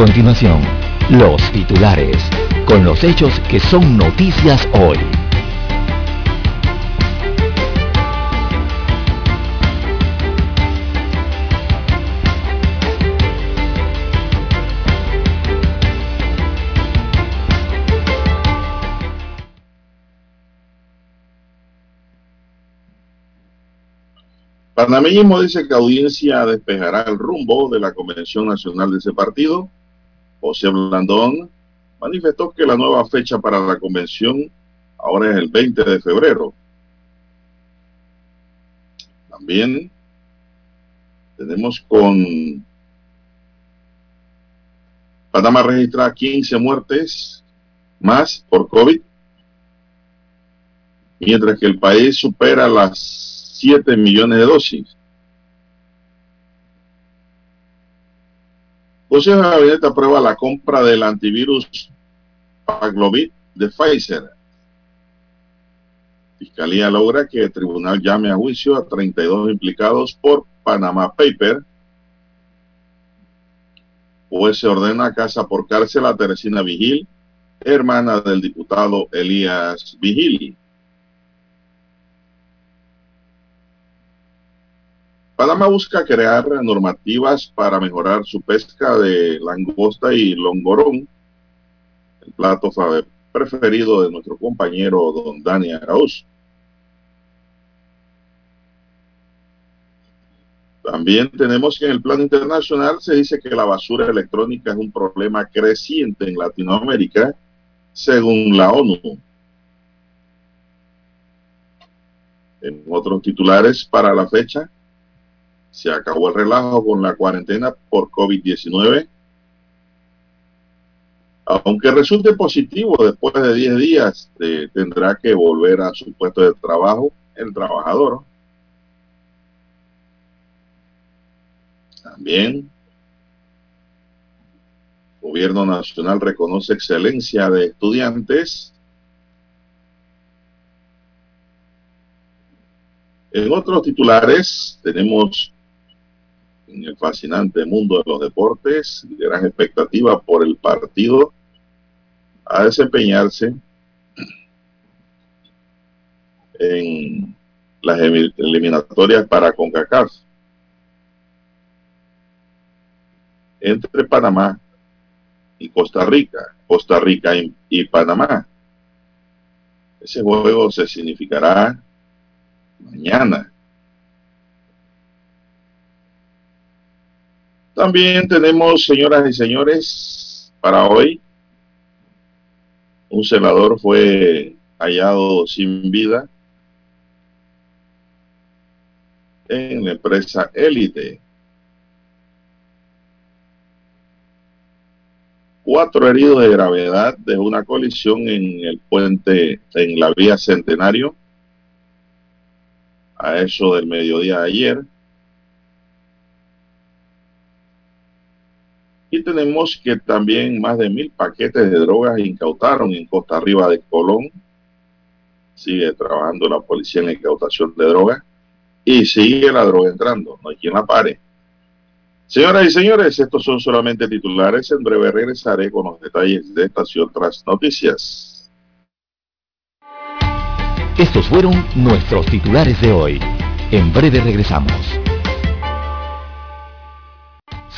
Continuación, los titulares, con los hechos que son noticias hoy. Panameñismo dice que audiencia despejará el rumbo de la Convención Nacional de ese partido. José Blandón manifestó que la nueva fecha para la convención ahora es el 20 de febrero. También tenemos con Panamá registra 15 muertes más por COVID, mientras que el país supera las 7 millones de dosis. Consejo de Gabinete aprueba la compra del antivirus Paglovit de Pfizer. Fiscalía logra que el tribunal llame a juicio a 32 implicados por Panama Paper. Pues se ordena casa por cárcel a Teresina Vigil, hermana del diputado Elías Vigil. Panamá busca crear normativas para mejorar su pesca de langosta y longorón, el plato preferido de nuestro compañero don Dani Arauz. También tenemos que en el plano internacional se dice que la basura electrónica es un problema creciente en Latinoamérica, según la ONU. En otros titulares para la fecha, se acabó el relajo con la cuarentena por COVID-19. Aunque resulte positivo, después de 10 días tendrá que volver a su puesto de trabajo el trabajador. También, el Gobierno Nacional reconoce excelencia de estudiantes. En otros titulares tenemos en el fascinante mundo de los deportes, gran expectativa por el partido a desempeñarse en las eliminatorias para CONCACAF entre Panamá y Costa Rica, Costa Rica y, y Panamá. Ese juego se significará mañana También tenemos, señoras y señores, para hoy, un senador fue hallado sin vida en la empresa Élite. Cuatro heridos de gravedad de una colisión en el puente, en la vía Centenario, a eso del mediodía de ayer. Y tenemos que también más de mil paquetes de drogas incautaron en Costa Arriba de Colón. Sigue trabajando la policía en incautación de drogas. Y sigue la droga entrando. No hay quien la pare. Señoras y señores, estos son solamente titulares. En breve regresaré con los detalles de estas y otras noticias. Estos fueron nuestros titulares de hoy. En breve regresamos.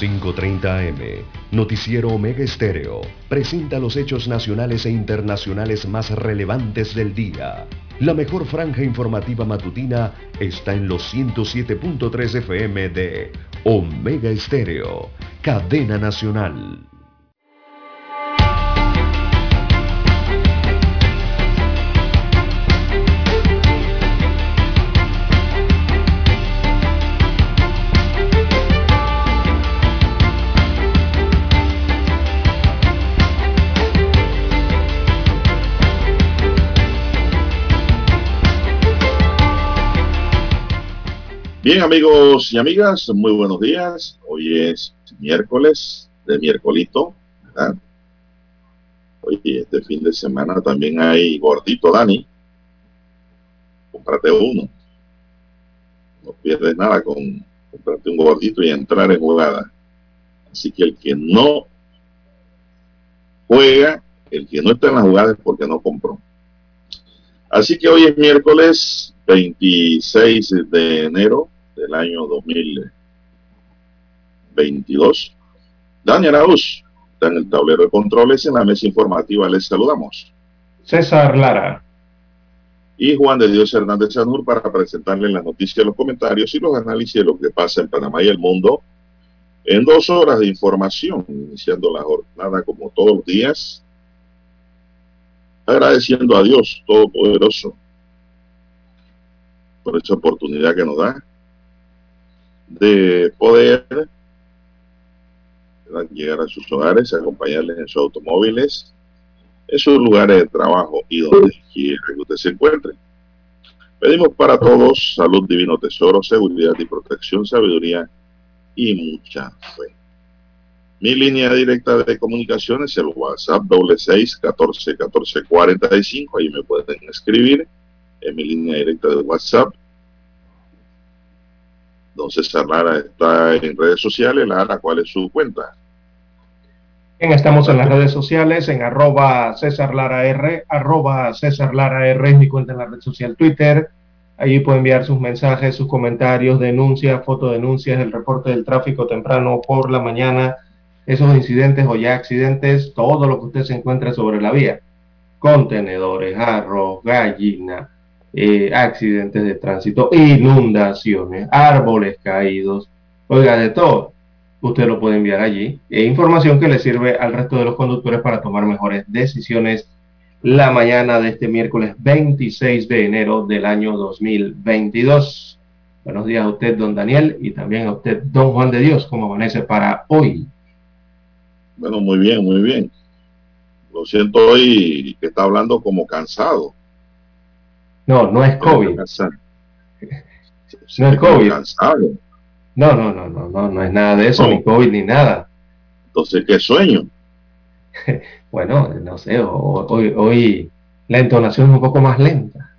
...5.30 AM... Noticiero Omega Estéreo... ...presenta los hechos nacionales e internacionales más relevantes del día. La mejor franja informativa matutina... ...está en los 107.3 FM de... Omega Estéreo... Cadena Nacional. Bien, amigos y amigas, muy buenos días. Hoy es miércoles de miércolito, ¿verdad? Hoy, este fin de semana también hay gordito, Dani. Cómprate uno. No pierdes nada con comprarte un gordito y entrar en jugada. Así que el que no juega, el que no está en la jugada es porque no compró. Así que hoy es miércoles 26 de enero del año 2022. Daniel Arauz está en el tablero de controles. En la mesa informativa les saludamos. César Lara. Y Juan de Dios Hernández Sanur para presentarles las noticias, los comentarios y los análisis de lo que pasa en Panamá y el mundo en dos horas de información, iniciando la jornada como todos los días, agradeciendo a Dios Todopoderoso por esa oportunidad que nos da de poder llegar a sus hogares, acompañarles en sus automóviles, en sus lugares de trabajo y donde quiera que usted se encuentre. Pedimos para todos salud, divino tesoro, seguridad y protección, sabiduría y mucha fe. Mi línea directa de comunicación es el WhatsApp doble seis catorce catorce cuarenta y cinco. Ahí me pueden escribir en mi línea directa de WhatsApp Don César Lara está en redes sociales. Lara, ¿cuál es su cuenta? Bien, estamos en las redes sociales, en arroba César Lara R, arroba César Lara R es mi cuenta en la red social Twitter. Allí puede enviar sus mensajes, sus comentarios, denuncias, fotodenuncias, el reporte del tráfico temprano por la mañana, esos incidentes o ya accidentes, todo lo que usted se encuentre sobre la vía. Contenedores, arroz, gallina, eh, accidentes de tránsito, inundaciones, árboles caídos, oiga, de todo. Usted lo puede enviar allí. E información que le sirve al resto de los conductores para tomar mejores decisiones la mañana de este miércoles 26 de enero del año 2022. Buenos días a usted, don Daniel, y también a usted, don Juan de Dios, como amanece para hoy. Bueno, muy bien, muy bien. Lo siento hoy que está hablando como cansado. No, no es COVID. No es COVID. No, no, no, no, no, no es nada de eso, ni COVID ni nada. Entonces, ¿qué sueño? bueno, no sé, hoy, hoy la entonación es un poco más lenta.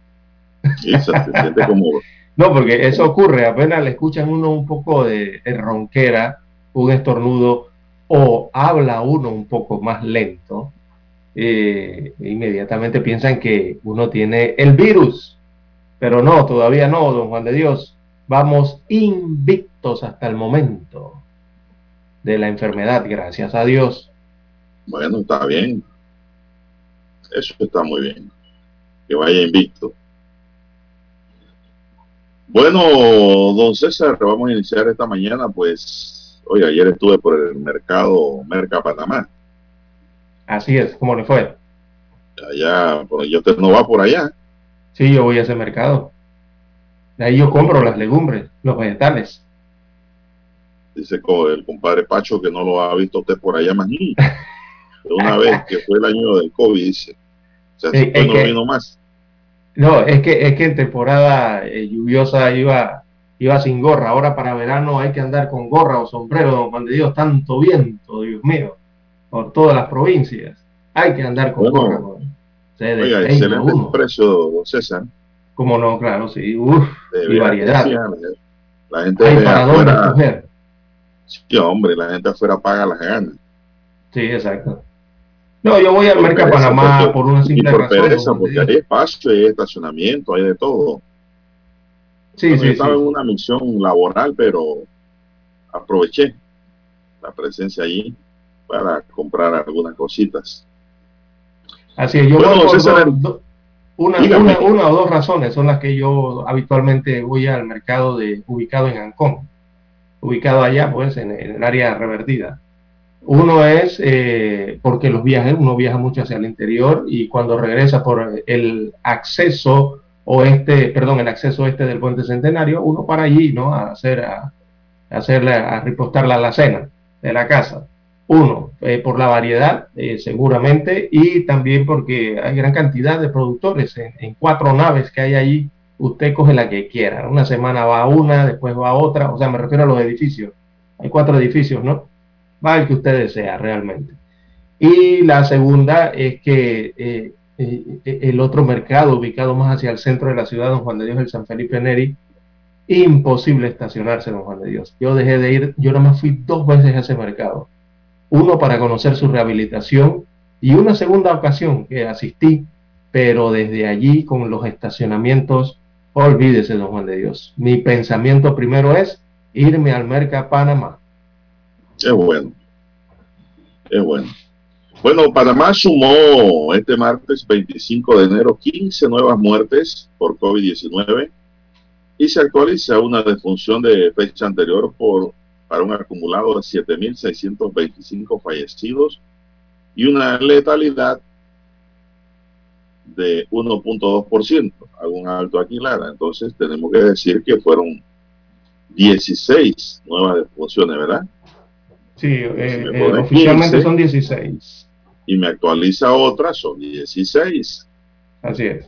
No, porque eso ocurre, apenas le escuchan uno un poco de ronquera, un estornudo, o habla uno un poco más lento, eh, inmediatamente piensan que uno tiene el virus. Pero no, todavía no, don Juan de Dios. Vamos invictos hasta el momento de la enfermedad, gracias a Dios. Bueno, está bien. Eso está muy bien. Que vaya invicto. Bueno, don César, vamos a iniciar esta mañana, pues, hoy ayer estuve por el mercado Merca Panamá. Así es, ¿cómo le fue? Allá, pues yo usted no va por allá. Sí, yo voy a ese mercado. De ahí yo compro las legumbres, los vegetales. Dice el compadre Pacho que no lo ha visto usted por allá más ni. una vez que fue el año del COVID, dice. O sea, sí, no vino más. No, es que, es que en temporada eh, lluviosa iba, iba sin gorra. Ahora para verano hay que andar con gorra o sombrero, don Juan de Dios, tanto viento, Dios mío, por todas las provincias. Hay que andar con gorra. oiga, excelente precio, don César. Como no, claro, sí. Uf, y variedad. la gente hay para dónde escoger. Sí, hombre, la gente afuera paga las ganas. Sí, exacto. No, yo voy al mercado Panamá por una simple por razón. porque hay espacio, hay estacionamiento, hay de todo. Sí, sí, yo estaba en una misión laboral, pero aproveché la presencia allí para comprar algunas cositas. Así es, yo bueno, voy una, una, una, o dos razones son las que yo habitualmente voy al mercado de ubicado en Ancón, ubicado allá, pues, en el área revertida. Uno es eh, porque los viajes, uno viaja mucho hacia el interior y cuando regresa por el acceso oeste, perdón, el acceso este del puente centenario, uno para allí, ¿no? A hacer, a, hacerle, a ripostar la alacena de la casa. Uno, eh, por la variedad, eh, seguramente, y también porque hay gran cantidad de productores en, cuatro naves que hay allí. Usted coge la que quiera. Una semana va a una, después va a otra. O sea, me refiero a los edificios. Hay cuatro edificios, ¿no? va el que usted desea realmente. Y la segunda es que eh, el otro mercado ubicado más hacia el centro de la ciudad, don Juan de Dios, el San Felipe Neri, imposible estacionarse, don Juan de Dios. Yo dejé de ir, yo nada más fui dos veces a ese mercado. Uno para conocer su rehabilitación y una segunda ocasión que asistí, pero desde allí con los estacionamientos, olvídese, don Juan de Dios. Mi pensamiento primero es irme al Merca Panamá es bueno. Es bueno. Bueno, Panamá sumó este martes 25 de enero 15 nuevas muertes por COVID-19 y se actualiza una defunción de fecha anterior por, para un acumulado de 7.625 fallecidos y una letalidad de 1.2%. Hago un alto aquí, Lara. Entonces tenemos que decir que fueron 16 nuevas defunciones, ¿verdad? Sí, eh, eh, oficialmente son 16. Y me actualiza otra, son 16. Así es.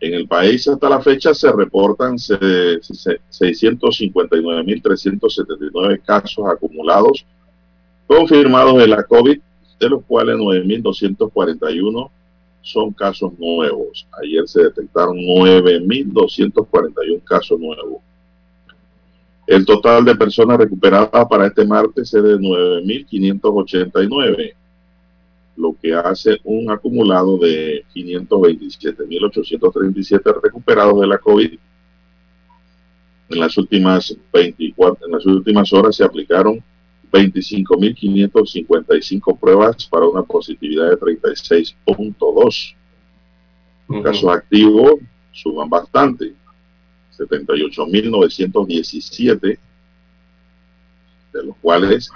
En el país hasta la fecha se reportan 659.379 casos acumulados confirmados de la COVID, de los cuales 9.241 son casos nuevos. Ayer se detectaron 9.241 casos nuevos. El total de personas recuperadas para este martes es de 9.589, lo que hace un acumulado de 527.837 recuperados de la COVID. En las últimas 24, en las últimas horas se aplicaron 25.555 pruebas para una positividad de 36.2. Los casos activos suman bastante. 78.917, de los cuales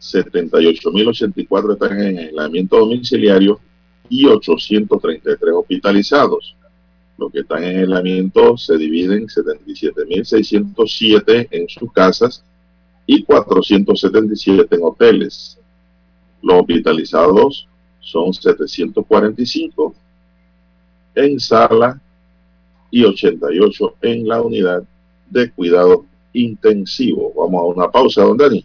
78.084 están en aislamiento domiciliario y 833 hospitalizados. Los que están en aislamiento se dividen 77.607 en sus casas y 477 en hoteles. Los hospitalizados son 745 en sala y 88 en la unidad de cuidado intensivo. Vamos a una pausa, don Dani.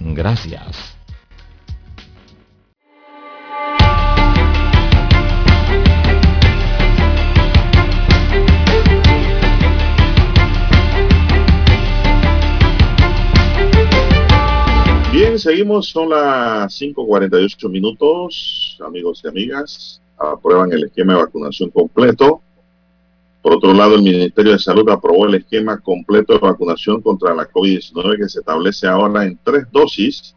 Gracias. Bien, seguimos, son las 5.48 minutos, amigos y amigas. Aprueban el esquema de vacunación completo. Por otro lado, el Ministerio de Salud aprobó el esquema completo de vacunación contra la COVID-19 que se establece ahora en tres dosis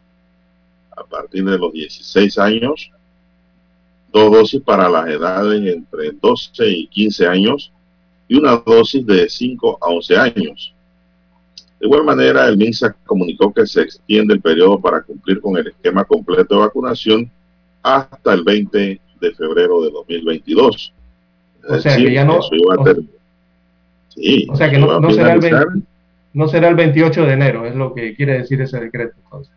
a partir de los 16 años, dos dosis para las edades entre 12 y 15 años y una dosis de 5 a 11 años. De igual manera, el MINSA comunicó que se extiende el periodo para cumplir con el esquema completo de vacunación hasta el 20 de febrero de 2022. O sea que ya no. O, sí, o sea que no, no, será el 20, no, será el 28 de enero, es lo que quiere decir ese decreto. Entonces.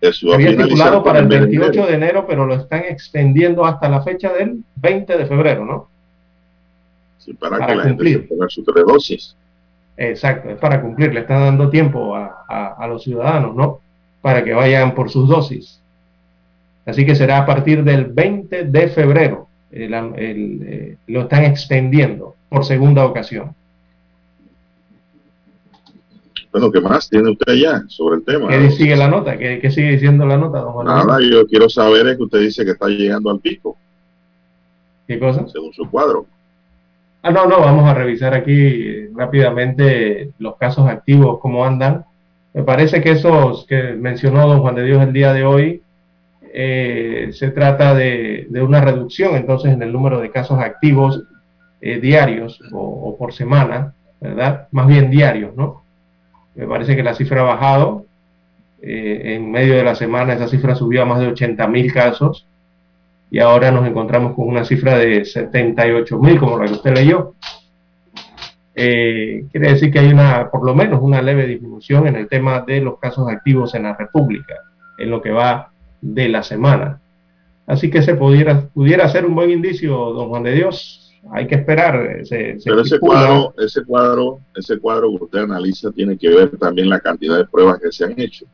Eso Había estipulado para el 28 de enero. de enero, pero lo están extendiendo hasta la fecha del 20 de febrero, ¿no? Sí, para, para que la cumplir. gente se ponga su tres dosis. Exacto, es para cumplir, le está dando tiempo a, a, a, los ciudadanos, ¿no? Para que vayan por sus dosis. Así que será a partir del 20 de febrero. El, el, eh, lo están extendiendo por segunda ocasión. Bueno, ¿qué más tiene usted allá sobre el tema? ¿Qué sigue la nota? ¿Qué, qué sigue diciendo la nota, don Juan? Nada, yo quiero saber es que usted dice que está llegando al pico. ¿Qué cosa? Según su cuadro. Ah, no, no, vamos a revisar aquí rápidamente los casos activos, cómo andan. Me parece que esos que mencionó don Juan de Dios el día de hoy, eh, se trata de, una reducción entonces en el número de casos activos eh, diarios o, por semana, ¿verdad? Más bien diarios, ¿no? Me parece que la cifra ha bajado. Eh, en medio de la semana esa cifra subió a más de 80 mil casos y ahora nos encontramos con una cifra de 78 mil, como la que usted leyó. Quiere decir que hay una, por lo menos, una leve disminución en el tema de los casos activos en la República, en lo que va de la semana. Así que se pudiera, pudiera ser un buen indicio, don Juan de Dios. Hay que esperar. Se, se Pero ese cuadro, ese cuadro, ese cuadro que usted analiza tiene que ver también la cantidad de pruebas que se han hecho.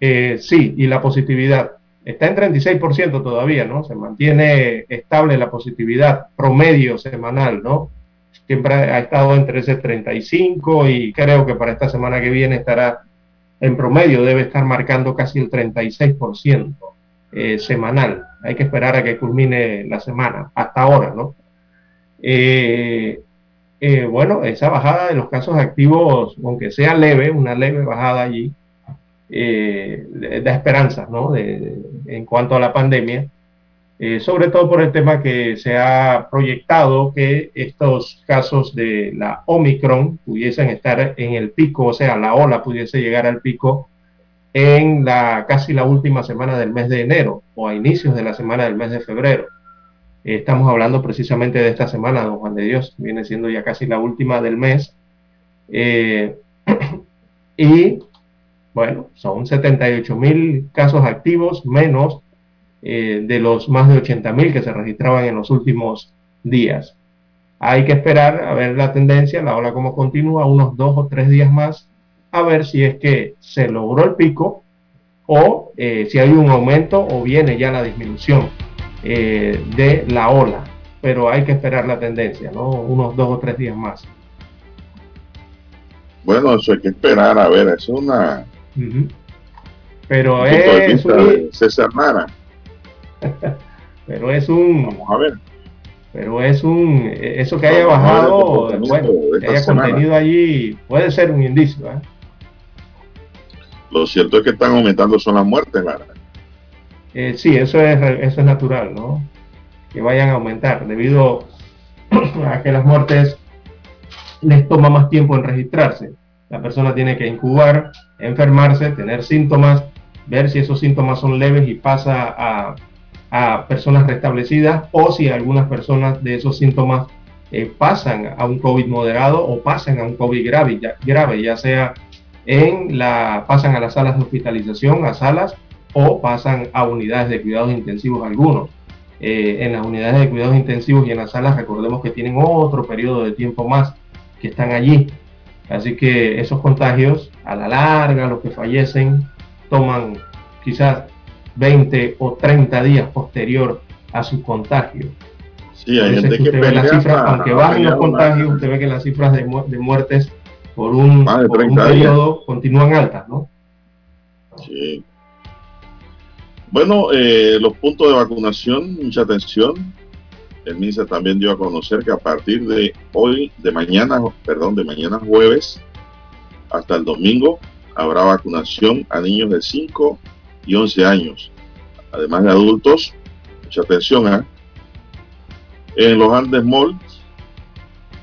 Eh, sí, y la positividad. Está en 36% todavía, ¿no? Se mantiene estable la positividad promedio semanal, ¿no? Siempre ha estado entre ese 35 y creo que para esta semana que viene estará en promedio, debe estar marcando casi el 36% eh, semanal. Hay que esperar a que culmine la semana, hasta ahora, ¿no? Eh, eh, bueno, esa bajada de los casos activos, aunque sea leve, una leve bajada allí, da esperanza ¿no? de, en cuanto a la pandemia, eh, sobre todo por el tema que se ha proyectado que estos casos de la Omicron pudiesen estar en el pico, o sea, la ola pudiese llegar al pico en la casi la última semana del mes de enero o a inicios de la semana del mes de febrero. Estamos hablando precisamente de esta semana, don Juan de Dios, viene siendo ya casi la última del mes. Eh, y bueno, son 78 mil casos activos menos eh, de los más de 80 mil que se registraban en los últimos días. Hay que esperar a ver la tendencia, la ola como continúa, unos dos o tres días más, a ver si es que se logró el pico o eh, si hay un aumento o viene ya la disminución eh, de la ola. Pero hay que esperar la tendencia, ¿no? Unos dos o tres días más. Bueno, eso hay que esperar, a ver, es una Uh -huh. Pero es un... César Mara. pero es un Vamos a ver. pero es un, eso que haya bajado, bueno, que haya contenido allí, puede ser un indicio. ¿eh? Lo cierto es que están aumentando son las muertes, Lara. Eh, sí, eso es, eso es natural, ¿no? Que vayan a aumentar debido a que las muertes les toma más tiempo en registrarse. La persona tiene que incubar, enfermarse, tener síntomas, ver si esos síntomas son leves y pasa a, personas restablecidas o si algunas personas de esos síntomas eh, pasan a un COVID moderado o pasan a un COVID grave, ya, grave, ya sea en la, pasan a las salas de hospitalización, a salas o pasan a unidades de cuidados intensivos algunos. Eh, en las unidades de cuidados intensivos y en las salas recordemos que tienen otro periodo de tiempo más que están allí. Así que esos contagios, a la larga, los que fallecen, toman quizás 20 o 30 días posterior a su contagio. Sí, hay gente que, las cifras, aunque bajen los contagios, usted ve que las cifras de, de muertes por un, periodo continúan altas, ¿no? Sí. Bueno, eh, los puntos de vacunación, mucha atención. El MINSA también dio a conocer que a partir de hoy, de mañana, perdón, de mañana jueves hasta el domingo, habrá vacunación a niños de 5 y 11 años, además de adultos. Mucha atención, ¿eh? En los Andes Mall,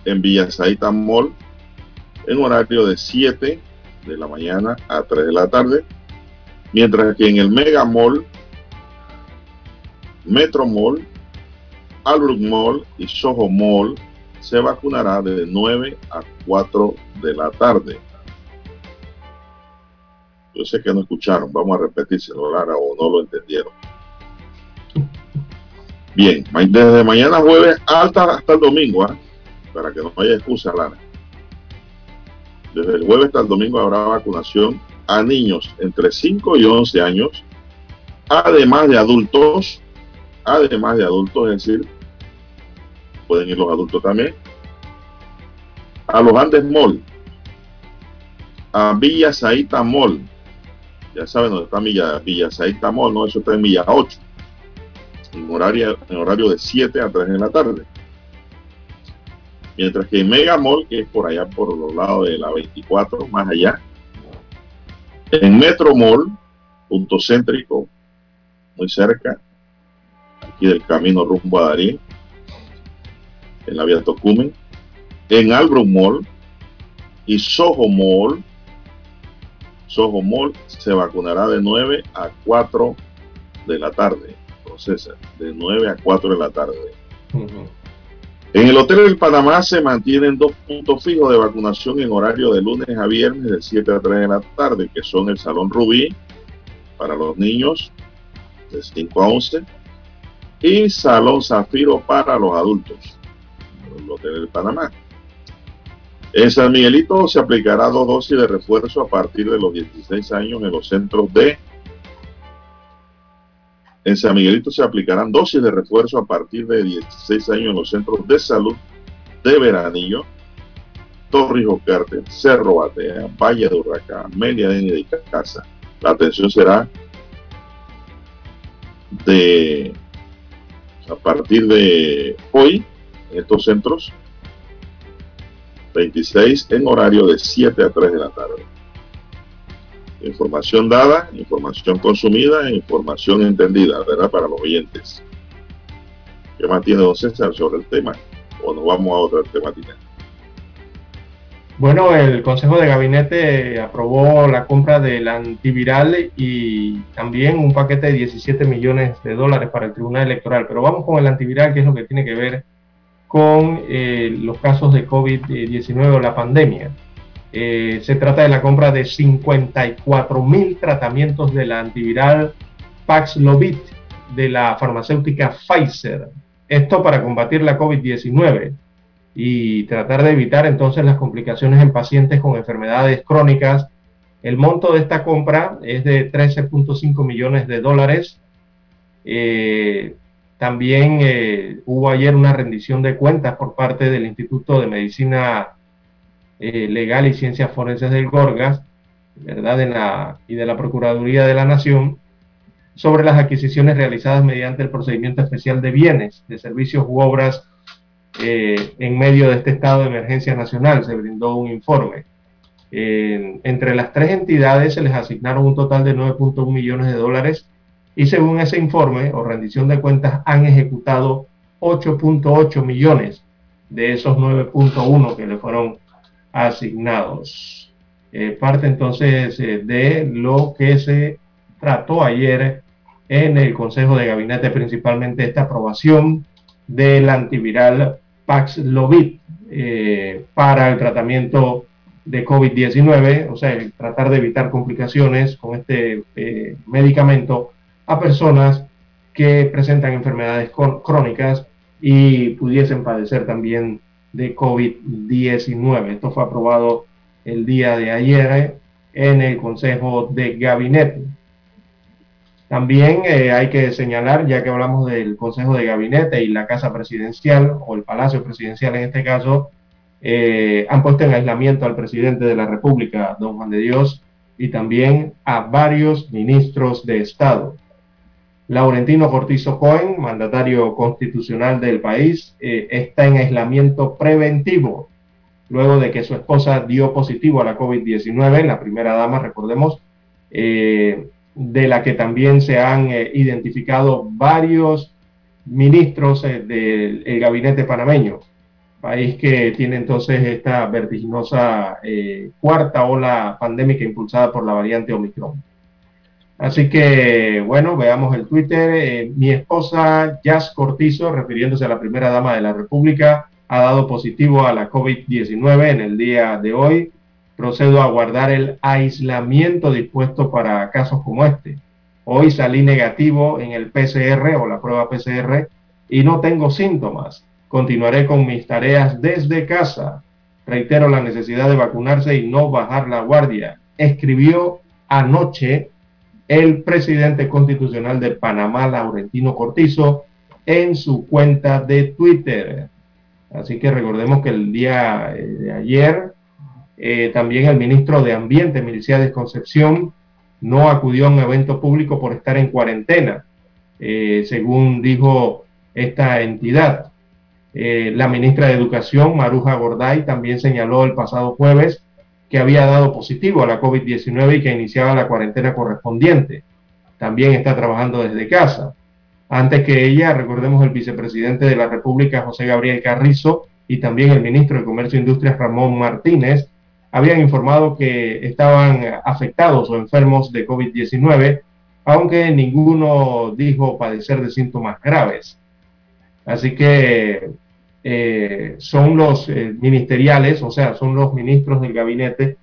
en Villasaita Mall, en horario de 7 de la mañana a 3 de la tarde, mientras que en el Mega Mall, Metro Mall, Albrook Mall y Soho Mall se vacunará de 9 a 4 de la tarde. Yo sé que no escucharon, vamos a repetírselo, Lara, o no lo entendieron. Bien, desde mañana jueves hasta, hasta el domingo, ¿ah? para que no haya excusa, Lara. Desde el jueves hasta el domingo habrá vacunación a niños entre 5 y 11 años, además de adultos, además de adultos, es decir, pueden ir los adultos también, a los Andes Mall, a Villa Saita Mall, ya saben dónde está Villa, Villa Mall, no, eso está en Villa 8, en horario, en horario de 7 a 3 de la tarde. Mientras que Mega Mall, que es por allá por los lados de la 24, más allá, en Metro Mall, punto céntrico, muy cerca, aquí del camino rumbo a Darín, en la vía Tocumen, en Albrook Mall y Soho Mall, Soho Mall se vacunará de 9 a 4 de la tarde, entonces de 9 a 4 de la tarde. En el Hotel del Panamá se mantienen dos puntos fijos de vacunación en horario de lunes a viernes de 7 a 3 de la tarde, que son el Salón Rubí para los niños de 5 a 11 y Salón Zafiro para los adultos, el Hotel del Panamá. En San Miguelito se aplicará dos dosis de refuerzo a partir de los 16 años en los centros de en San Miguelito se aplicarán dosis de refuerzo a partir de 16 años en los centros de salud de Veranillo, Torrijos Cártel, Cerro Batea, Valle de Urracán, Media de Casa. La atención será de a partir de hoy en estos centros 26 en horario de 7 a 3 de la tarde. Información dada, información consumida, información entendida, ¿verdad? Para los oyentes. ¿Qué más tiene don César sobre el tema? O nos vamos a otra temática. Bueno, el Consejo de Gabinete aprobó la compra del antiviral y también un paquete de 17 millones de dólares para el Tribunal Electoral. Pero vamos con el antiviral, que es lo que tiene que ver con eh, los casos de COVID-19 o la pandemia. Eh, se trata de la compra de 54 mil tratamientos de la antiviral Paxlovid de la farmacéutica Pfizer. Esto para combatir la COVID-19 y tratar de evitar entonces las complicaciones en pacientes con enfermedades crónicas. El monto de esta compra es de 13.5 millones de dólares. Eh, también eh, hubo ayer una rendición de cuentas por parte del Instituto de Medicina eh, legal y Ciencias Forenses del Gorgas, ¿verdad? De la, y de la Procuraduría de la Nación sobre las adquisiciones realizadas mediante el procedimiento especial de bienes, de servicios u obras en medio de este estado de emergencia nacional. Se brindó un informe. entre las tres entidades se les asignaron un total de 9.1 millones de dólares y según ese informe o rendición de cuentas han ejecutado 8.8 millones de esos 9.1 que le fueron asignados. Eh, parte entonces eh, de lo que se trató ayer en el Consejo de Gabinete, principalmente esta aprobación del antiviral Paxlovid eh, para el tratamiento de COVID-19, o sea, tratar de evitar complicaciones con este medicamento a personas que presentan enfermedades crónicas y pudiesen padecer también de COVID-19. Esto fue aprobado el día de ayer en el Consejo de Gabinete. También eh, hay que señalar, ya que hablamos del Consejo de Gabinete y la Casa Presidencial, o el Palacio Presidencial en este caso, eh, han puesto en aislamiento al presidente de la República, don Juan de Dios, y también a varios ministros de Estado. Laurentino Cortizo Cohen, mandatario constitucional del país, eh, está en aislamiento preventivo luego de que su esposa dio positivo a la COVID-19, la primera dama, recordemos, eh, de la que también se han eh, identificado varios ministros del gabinete panameño, país que tiene entonces esta vertiginosa cuarta ola pandémica impulsada por la variante Omicron. Así que, bueno, veamos el Twitter. Eh, mi esposa, Jazz Cortizo, refiriéndose a la primera dama de la República, ha dado positivo a la COVID-19 en el día de hoy. Procedo a guardar el aislamiento dispuesto para casos como este. Hoy salí negativo en el PCR o la prueba PCR y no tengo síntomas. Continuaré con mis tareas desde casa. Reitero la necesidad de vacunarse y no bajar la guardia. Escribió anoche el presidente constitucional de Panamá, Laurentino Cortizo, en su cuenta de Twitter. Así que recordemos que el día eh, de ayer eh, también el ministro de Ambiente, de Concepción, no acudió a un evento público por estar en cuarentena, eh, según dijo esta entidad. la ministra de Educación, Maruja Gorday, también señaló el pasado jueves que había dado positivo a la COVID-19 y que iniciaba la cuarentena correspondiente. También está trabajando desde casa. Antes que ella, recordemos el vicepresidente de la República, José Gabriel Carrizo, y también el ministro de Comercio e Industria, Ramón Martínez, habían informado que estaban afectados o enfermos de COVID-19, aunque ninguno dijo padecer de síntomas graves. Así que eh, son los eh, ministeriales, o sea, son los ministros del gabinete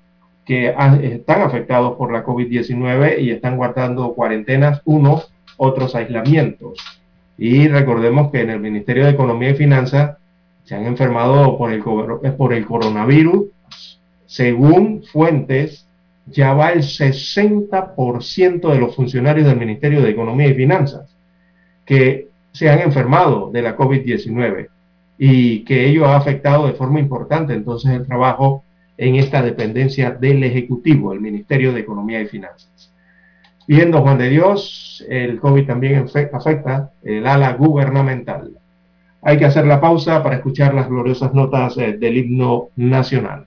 que están afectados por la COVID-19 y están guardando cuarentenas, unos, otros aislamientos. Y recordemos que en el Ministerio de Economía y Finanzas se han enfermado por el, por el coronavirus. Según fuentes, ya va el 60% de los funcionarios del Ministerio de Economía y Finanzas que se han enfermado de la COVID-19 y que ello ha afectado de forma importante entonces el trabajo en esta dependencia del Ejecutivo, el Ministerio de Economía y Finanzas. Viendo Juan de Dios, el COVID también afecta el ala gubernamental. Hay que hacer la pausa para escuchar las gloriosas notas eh, del himno nacional.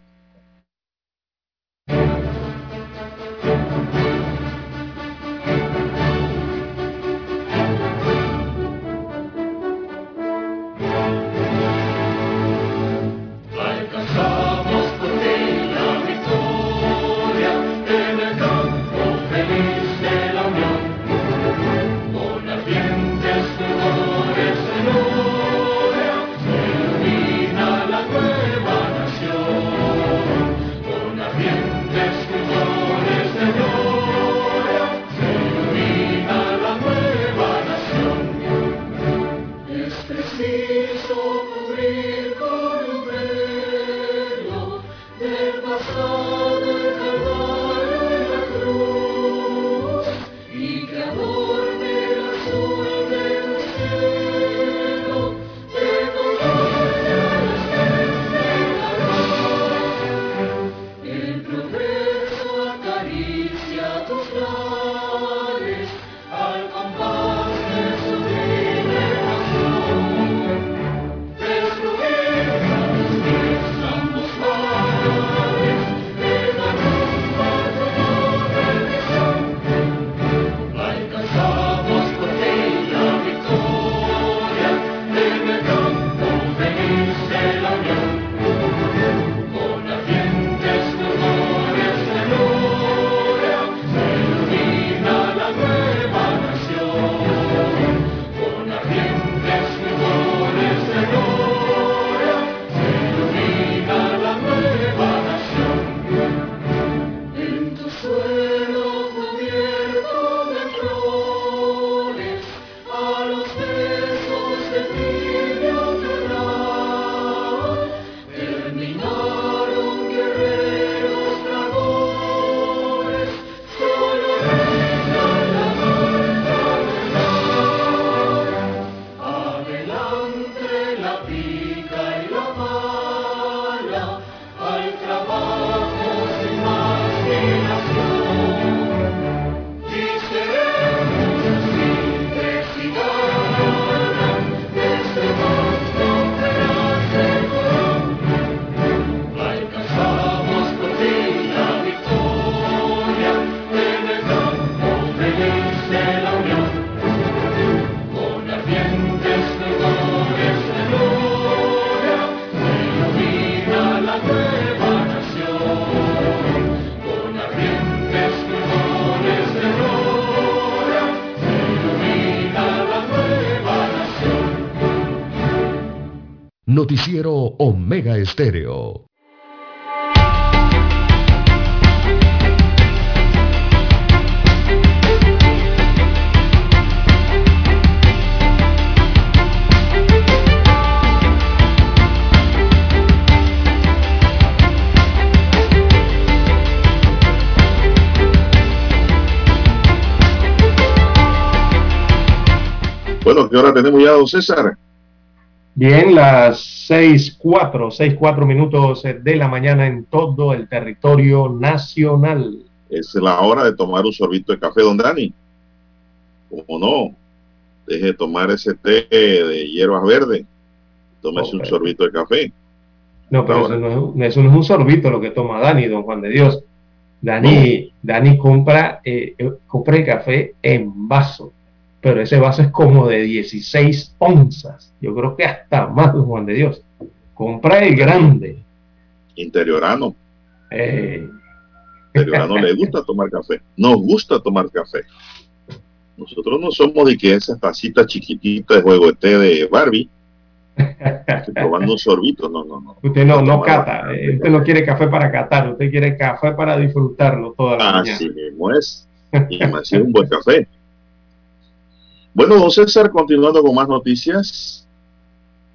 Estéreo. Bueno, ¿qué hora tenemos ya, don César? Bien, las seis cuatro, seis cuatro minutos de la mañana en todo el territorio nacional. Es la hora de tomar un sorbito de café, don Dani. ¿Cómo no? Deje de tomar ese té de hierbas verdes. Tómese un sorbito de café. No, pero eso no, es, eso no, es, un sorbito lo que toma Dani, don Juan de Dios. Dani, Dani compra, eh, compra el café en vaso pero ese vaso es como de 16 onzas. Yo creo que hasta más, Juan de Dios. Compra el grande. Interiorano. Eh. Interiorano le gusta tomar café. Nos gusta tomar café. Nosotros no somos de que esa tacita chiquitita de juego de té de Barbie. Probando un sorbito, no, no, no. Usted no, no cata, usted no quiere café para catar, usted quiere café para disfrutarlo toda la Así mismo es. Y más un buen café. Bueno, don César, continuando con más noticias.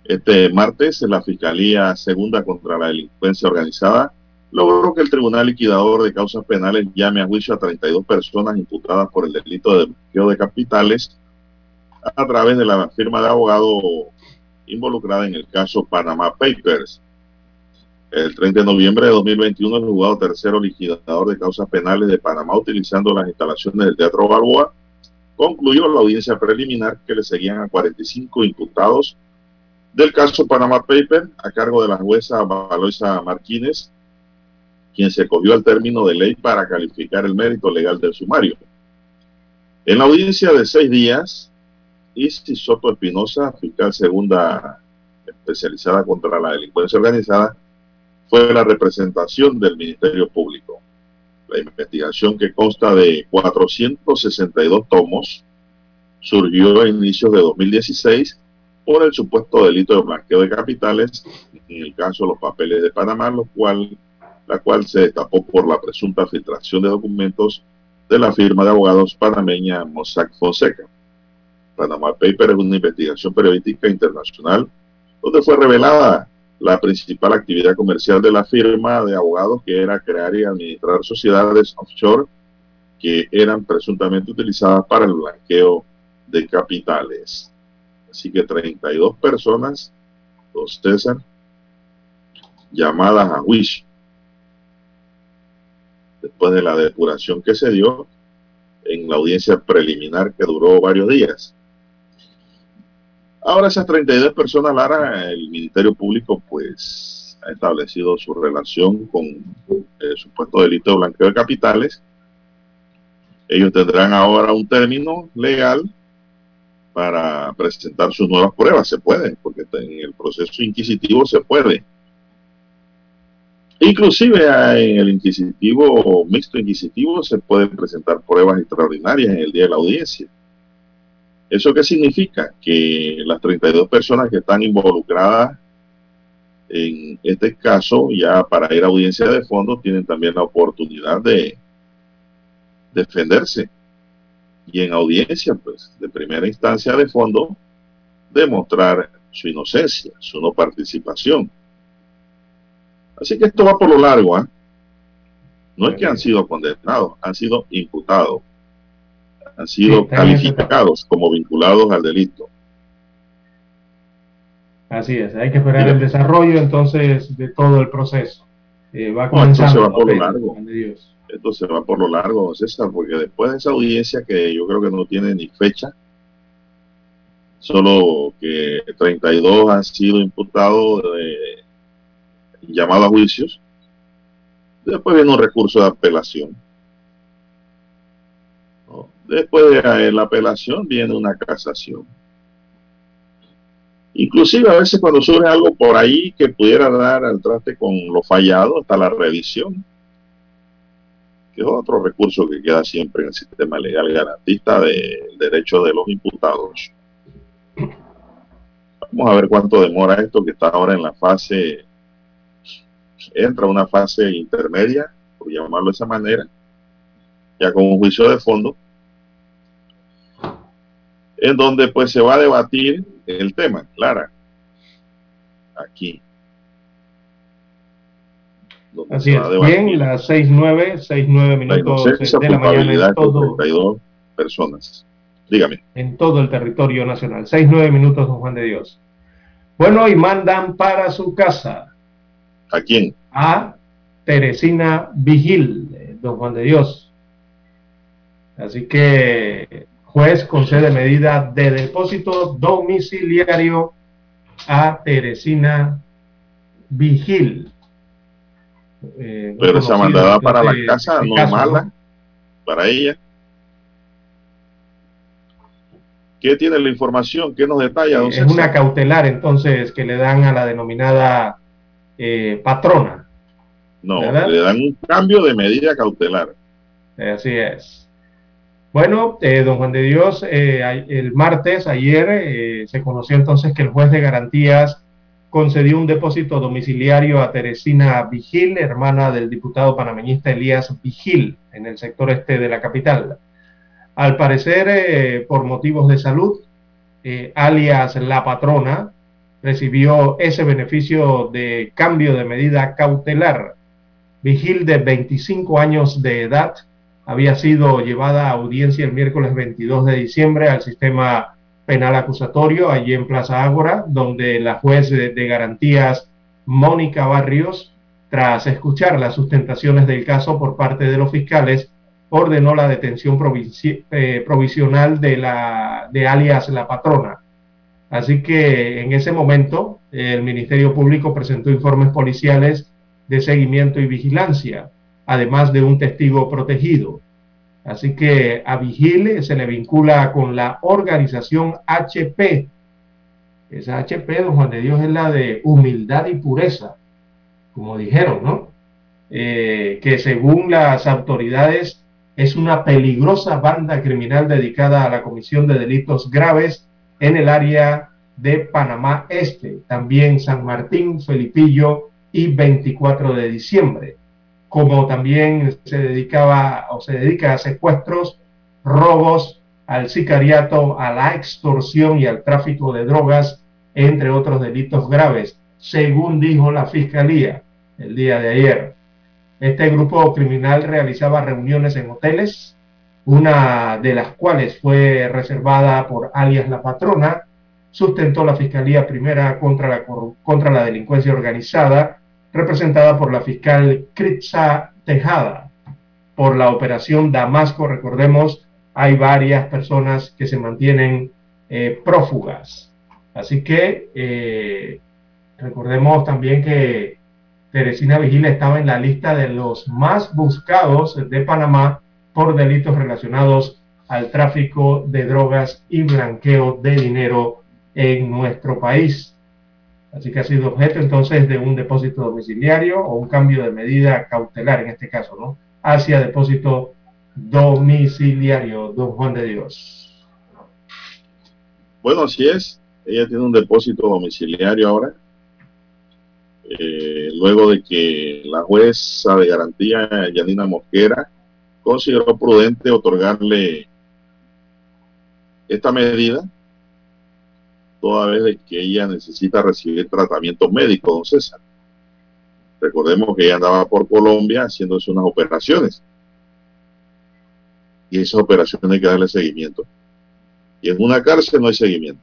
Este martes, la Fiscalía Segunda contra la Delincuencia Organizada logró que el Tribunal Liquidador de Causas Penales llame a juicio a 32 personas imputadas por el delito de bloqueo de capitales a través de la firma de abogado involucrada en el caso Panama Papers. El 30 de noviembre de 2021, el juzgado tercero liquidador de causas penales de Panamá, utilizando las instalaciones del Teatro Balboa, concluyó la audiencia preliminar que le seguían a 45 imputados del caso Panama Paper a cargo de la jueza Valoisa Martínez, quien se cogió al término de ley para calificar el mérito legal del sumario. En la audiencia de seis días, Isis Soto Espinosa, fiscal segunda especializada contra la delincuencia organizada, fue la representación del Ministerio Público. La investigación que consta de 462 tomos surgió a inicios de 2016 por el supuesto delito de blanqueo de capitales, en el caso de los papeles de Panamá, lo cual, la cual se destapó por la presunta filtración de documentos de la firma de abogados panameña Mossack Fonseca. Panama Paper es una investigación periodística internacional donde fue revelada la principal actividad comercial de la firma de abogados, que era crear y administrar sociedades offshore que eran presuntamente utilizadas para el blanqueo de capitales. Así que 32 personas, los César, llamadas a juicio. Después de la depuración que se dio en la audiencia preliminar que duró varios días. Ahora esas 32 personas, Lara, el Ministerio Público pues ha establecido su relación con el supuesto delito de blanqueo de capitales. Ellos tendrán ahora un término legal para presentar sus nuevas pruebas. Se puede, porque en el proceso inquisitivo se puede. Inclusive en el inquisitivo, mixto inquisitivo, se pueden presentar pruebas extraordinarias en el día de la audiencia. ¿Eso qué significa? Que las 32 personas que están involucradas en este caso, ya para ir a audiencia de fondo, tienen también la oportunidad de defenderse. Y en audiencia, pues, de primera instancia de fondo, demostrar su inocencia, su no participación. Así que esto va por lo largo, ¿ah? No es que han sido condenados, han sido imputados han sido calificados como vinculados al delito. Así es, hay que esperar el desarrollo entonces de todo el proceso. Eh, va esto se va por lo largo. Esto se va por lo largo, César, porque después de esa audiencia que yo creo que no tiene ni fecha, solo que 32 han sido imputados, llamados a juicios, después viene un recurso de apelación Después de la apelación viene una casación. Inclusive a veces cuando surge algo por ahí que pudiera dar al traste con lo fallado, está la revisión, que es otro recurso que queda siempre en el sistema legal garantista del derecho de los imputados. Vamos a ver cuánto demora esto que está ahora en la fase, entra una fase intermedia, por llamarlo de esa manera, ya con un juicio de fondo, en donde pues se va a debatir el tema, Clara, aquí. Así es, bien, las 6-9, 6-9 minutos de la mañana en todo, personas. Dígame. En todo el territorio nacional. 6-9 minutos, don Juan de Dios. Bueno, y mandan para su casa. ¿A quién? A Teresina Vigil, don Juan de Dios. Así que juez concede medida de depósito domiciliario a Teresina Vigil. Eh, Pero esa mandada para la casa, no mala, para ella. ¿Qué tiene la información? ¿Qué nos detalla? es una cautelar entonces que le dan a la denominada eh, patrona. No, le dan un cambio de medida cautelar. Así es. Bueno, eh, don Juan de Dios, eh, el martes, ayer, se conoció entonces que el juez de garantías concedió un depósito domiciliario a Teresina Vigil, hermana del diputado panameñista Elías Vigil, en el sector este de la capital. Al parecer, eh, por motivos de salud, eh, alias la patrona, recibió ese beneficio de cambio de medida cautelar. Vigil de 25 años de edad había sido llevada a audiencia el miércoles 22 de diciembre al sistema penal acusatorio allí en Plaza Ágora, donde la juez de, garantías Mónica Barrios, tras escuchar las sustentaciones del caso por parte de los fiscales, ordenó la detención eh, provisional de, la, de alias La Patrona. Así que en ese momento el Ministerio Público presentó informes policiales de seguimiento y vigilancia, además de un testigo protegido. Así que a Vigile se le vincula con la organización HP. Esa HP, don Juan de Dios, es la de humildad y pureza, como dijeron, ¿no? Eh, que según las autoridades es una peligrosa banda criminal dedicada a la comisión de delitos graves en el área de Panamá Este, también San Martín, Felipillo y 24 de diciembre, como también se dedicaba o se dedica a secuestros, robos, al sicariato, a la extorsión y al tráfico de drogas, entre otros delitos graves, según dijo la Fiscalía el día de ayer. Este grupo criminal realizaba reuniones en hoteles, una de las cuales fue reservada por alias La Patrona, sustentó la Fiscalía Primera contra la, contra la delincuencia organizada, representada por la fiscal Kritza Tejada. Por la operación Damasco, recordemos, hay varias personas que se mantienen eh, prófugas. Así que eh, recordemos también que Teresina Vigila estaba en la lista de los más buscados de Panamá por delitos relacionados al tráfico de drogas y blanqueo de dinero en nuestro país. Así que ha sido objeto entonces de un depósito domiciliario o un cambio de medida cautelar en este caso, ¿no? Hacia depósito domiciliario, don Juan de Dios. Bueno, así es. Ella tiene un depósito domiciliario ahora eh, luego de que la jueza de garantía, Yanina Mosquera, consideró prudente otorgarle esta medida, toda vez que ella necesita recibir tratamiento médico, don César. Recordemos que ella andaba por Colombia haciéndose unas operaciones. Y esas operaciones hay que darle seguimiento. Y en una cárcel no hay seguimiento.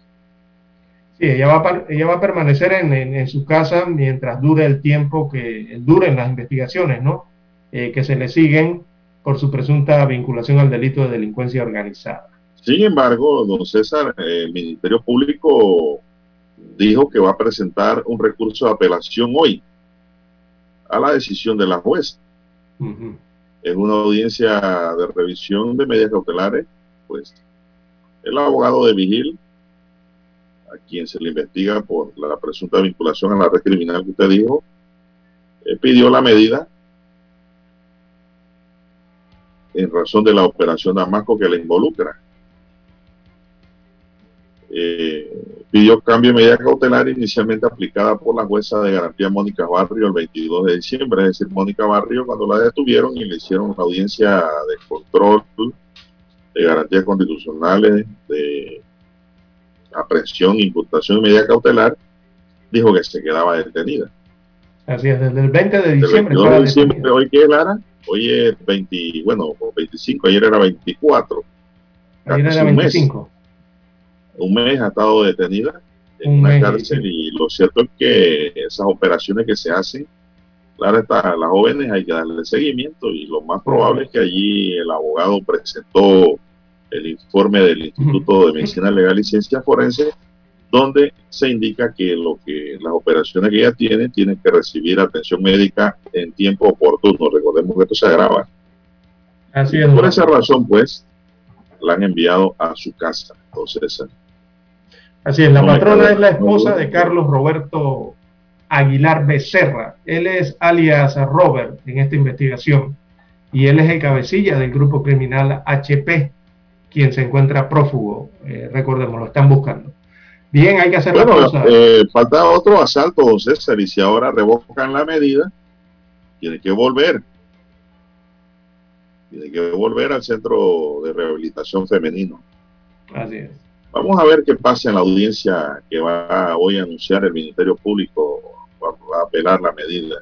Sí, ella va, ella va a permanecer en, su casa mientras dure el tiempo que duren las investigaciones, ¿no? Eh, que se le siguen por su presunta vinculación al delito de delincuencia organizada. Sin embargo, don César, el Ministerio Público dijo que va a presentar un recurso de apelación hoy a la decisión de la jueza. En una audiencia de revisión de medidas cautelares, pues el abogado de Vigil a quien se le investiga por la presunta vinculación a la red criminal que usted dijo, eh, pidió la medida en razón de la operación Damasco que le involucra. Eh, pidió cambio de medida cautelar inicialmente aplicada por la jueza de garantía Mónica Barrio el 22 de diciembre, es decir, Mónica Barrio cuando la detuvieron y le hicieron una audiencia de control de garantías constitucionales, de aprehensión, imputación y medida cautelar, dijo que se quedaba detenida. Así es, desde el 20 de diciembre. El de diciembre, hoy que es Lara, hoy es 20, bueno, 25, ayer era 24. Ayer era 25 un mes ha estado detenida en una cárcel y lo cierto es que esas operaciones que se hacen, claro está, las jóvenes hay que darle seguimiento y lo más probable es que allí el abogado presentó el informe del Instituto de Medicina Legal y Ciencia Forense donde se indica que lo que las operaciones que ella tiene tienen que recibir atención médica en tiempo oportuno. Recordemos que esto se agrava. Así es. Por esa razón, pues, la han enviado a su casa. Entonces, Así es, la patrona es la esposa de Carlos Roberto Aguilar Becerra. Él es alias Robert en esta investigación y él es el cabecilla del grupo criminal HP, quien se encuentra prófugo. Eh, recordemos, lo están buscando. Bien, hay que hacer bueno, eh, falta otro asalto, César, y si ahora revocan la medida, tiene que volver. Tiene que volver al centro de rehabilitación femenino. Así es. Vamos a ver qué pasa en la audiencia que va hoy a anunciar el Ministerio Público, va, a apelar la medida.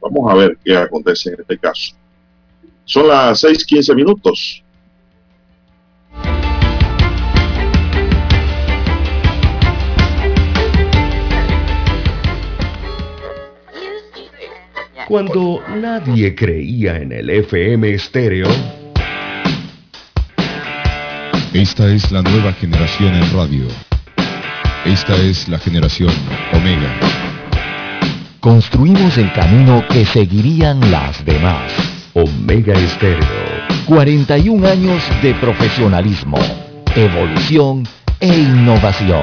Vamos a ver qué acontece en este caso. Son las 6:15 minutos. Cuando nadie creía en el FM estéreo, esta es la nueva generación en radio. Esta es la generación Omega. Construimos el camino que seguirían las demás. Omega Estéreo. 41 años de profesionalismo, evolución e innovación.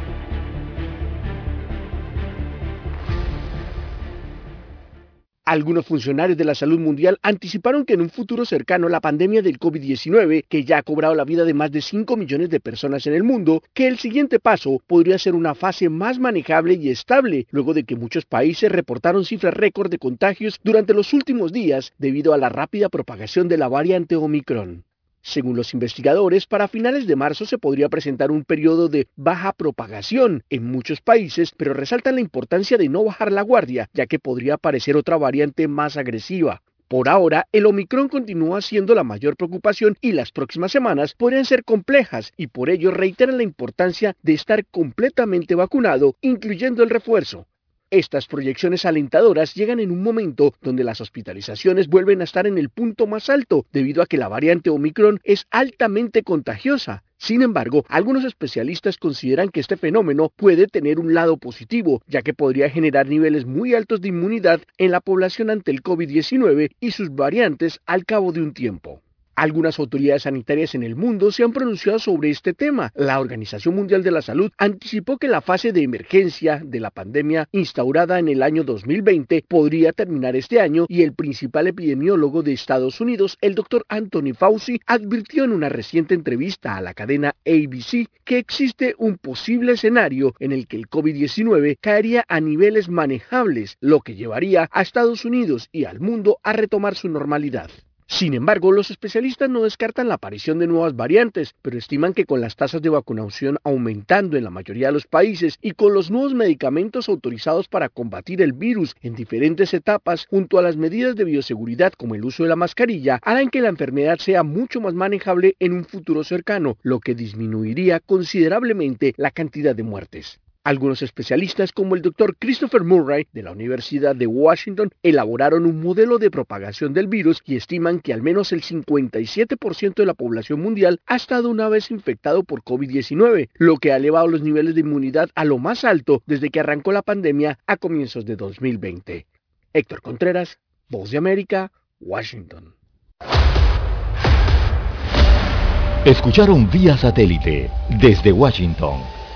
Algunos funcionarios de la salud mundial anticiparon que en un futuro cercano la pandemia del COVID-19, que ya ha cobrado la vida de más de 5 millones de personas en el mundo, que el siguiente paso podría ser una fase más manejable y estable, luego de que muchos países reportaron cifras récord de contagios durante los últimos días debido a la rápida propagación de la variante Omicron. Según los investigadores, para finales de marzo se podría presentar un periodo de baja propagación en muchos países, pero resaltan la importancia de no bajar la guardia, ya que podría aparecer otra variante más agresiva. Por ahora, el Omicron continúa siendo la mayor preocupación y las próximas semanas podrían ser complejas y por ello reiteran la importancia de estar completamente vacunado, incluyendo el refuerzo. Estas proyecciones alentadoras llegan en un momento donde las hospitalizaciones vuelven a estar en el punto más alto debido a que la variante Omicron es altamente contagiosa. Sin embargo, algunos especialistas consideran que este fenómeno puede tener un lado positivo, ya que podría generar niveles muy altos de inmunidad en la población ante el COVID-19 y sus variantes al cabo de un tiempo. Algunas autoridades sanitarias en el mundo se han pronunciado sobre este tema. La Organización Mundial de la Salud anticipó que la fase de emergencia de la pandemia instaurada en el año 2020 podría terminar este año y el principal epidemiólogo de Estados Unidos, el doctor Anthony Fauci, advirtió en una reciente entrevista a la cadena ABC que existe un posible escenario en el que el COVID-19 caería a niveles manejables, lo que llevaría a Estados Unidos y al mundo a retomar su normalidad. Sin embargo, los especialistas no descartan la aparición de nuevas variantes, pero estiman que con las tasas de vacunación aumentando en la mayoría de los países y con los nuevos medicamentos autorizados para combatir el virus en diferentes etapas, junto a las medidas de bioseguridad como el uso de la mascarilla, harán que la enfermedad sea mucho más manejable en un futuro cercano, lo que disminuiría considerablemente la cantidad de muertes. Algunos especialistas como el doctor Christopher Murray de la Universidad de Washington elaboraron un modelo de propagación del virus y estiman que al menos el 57% de la población mundial ha estado una vez infectado por COVID-19, lo que ha elevado los niveles de inmunidad a lo más alto desde que arrancó la pandemia a comienzos de 2020. Héctor Contreras, Voz de América, Washington. Escucharon vía satélite desde Washington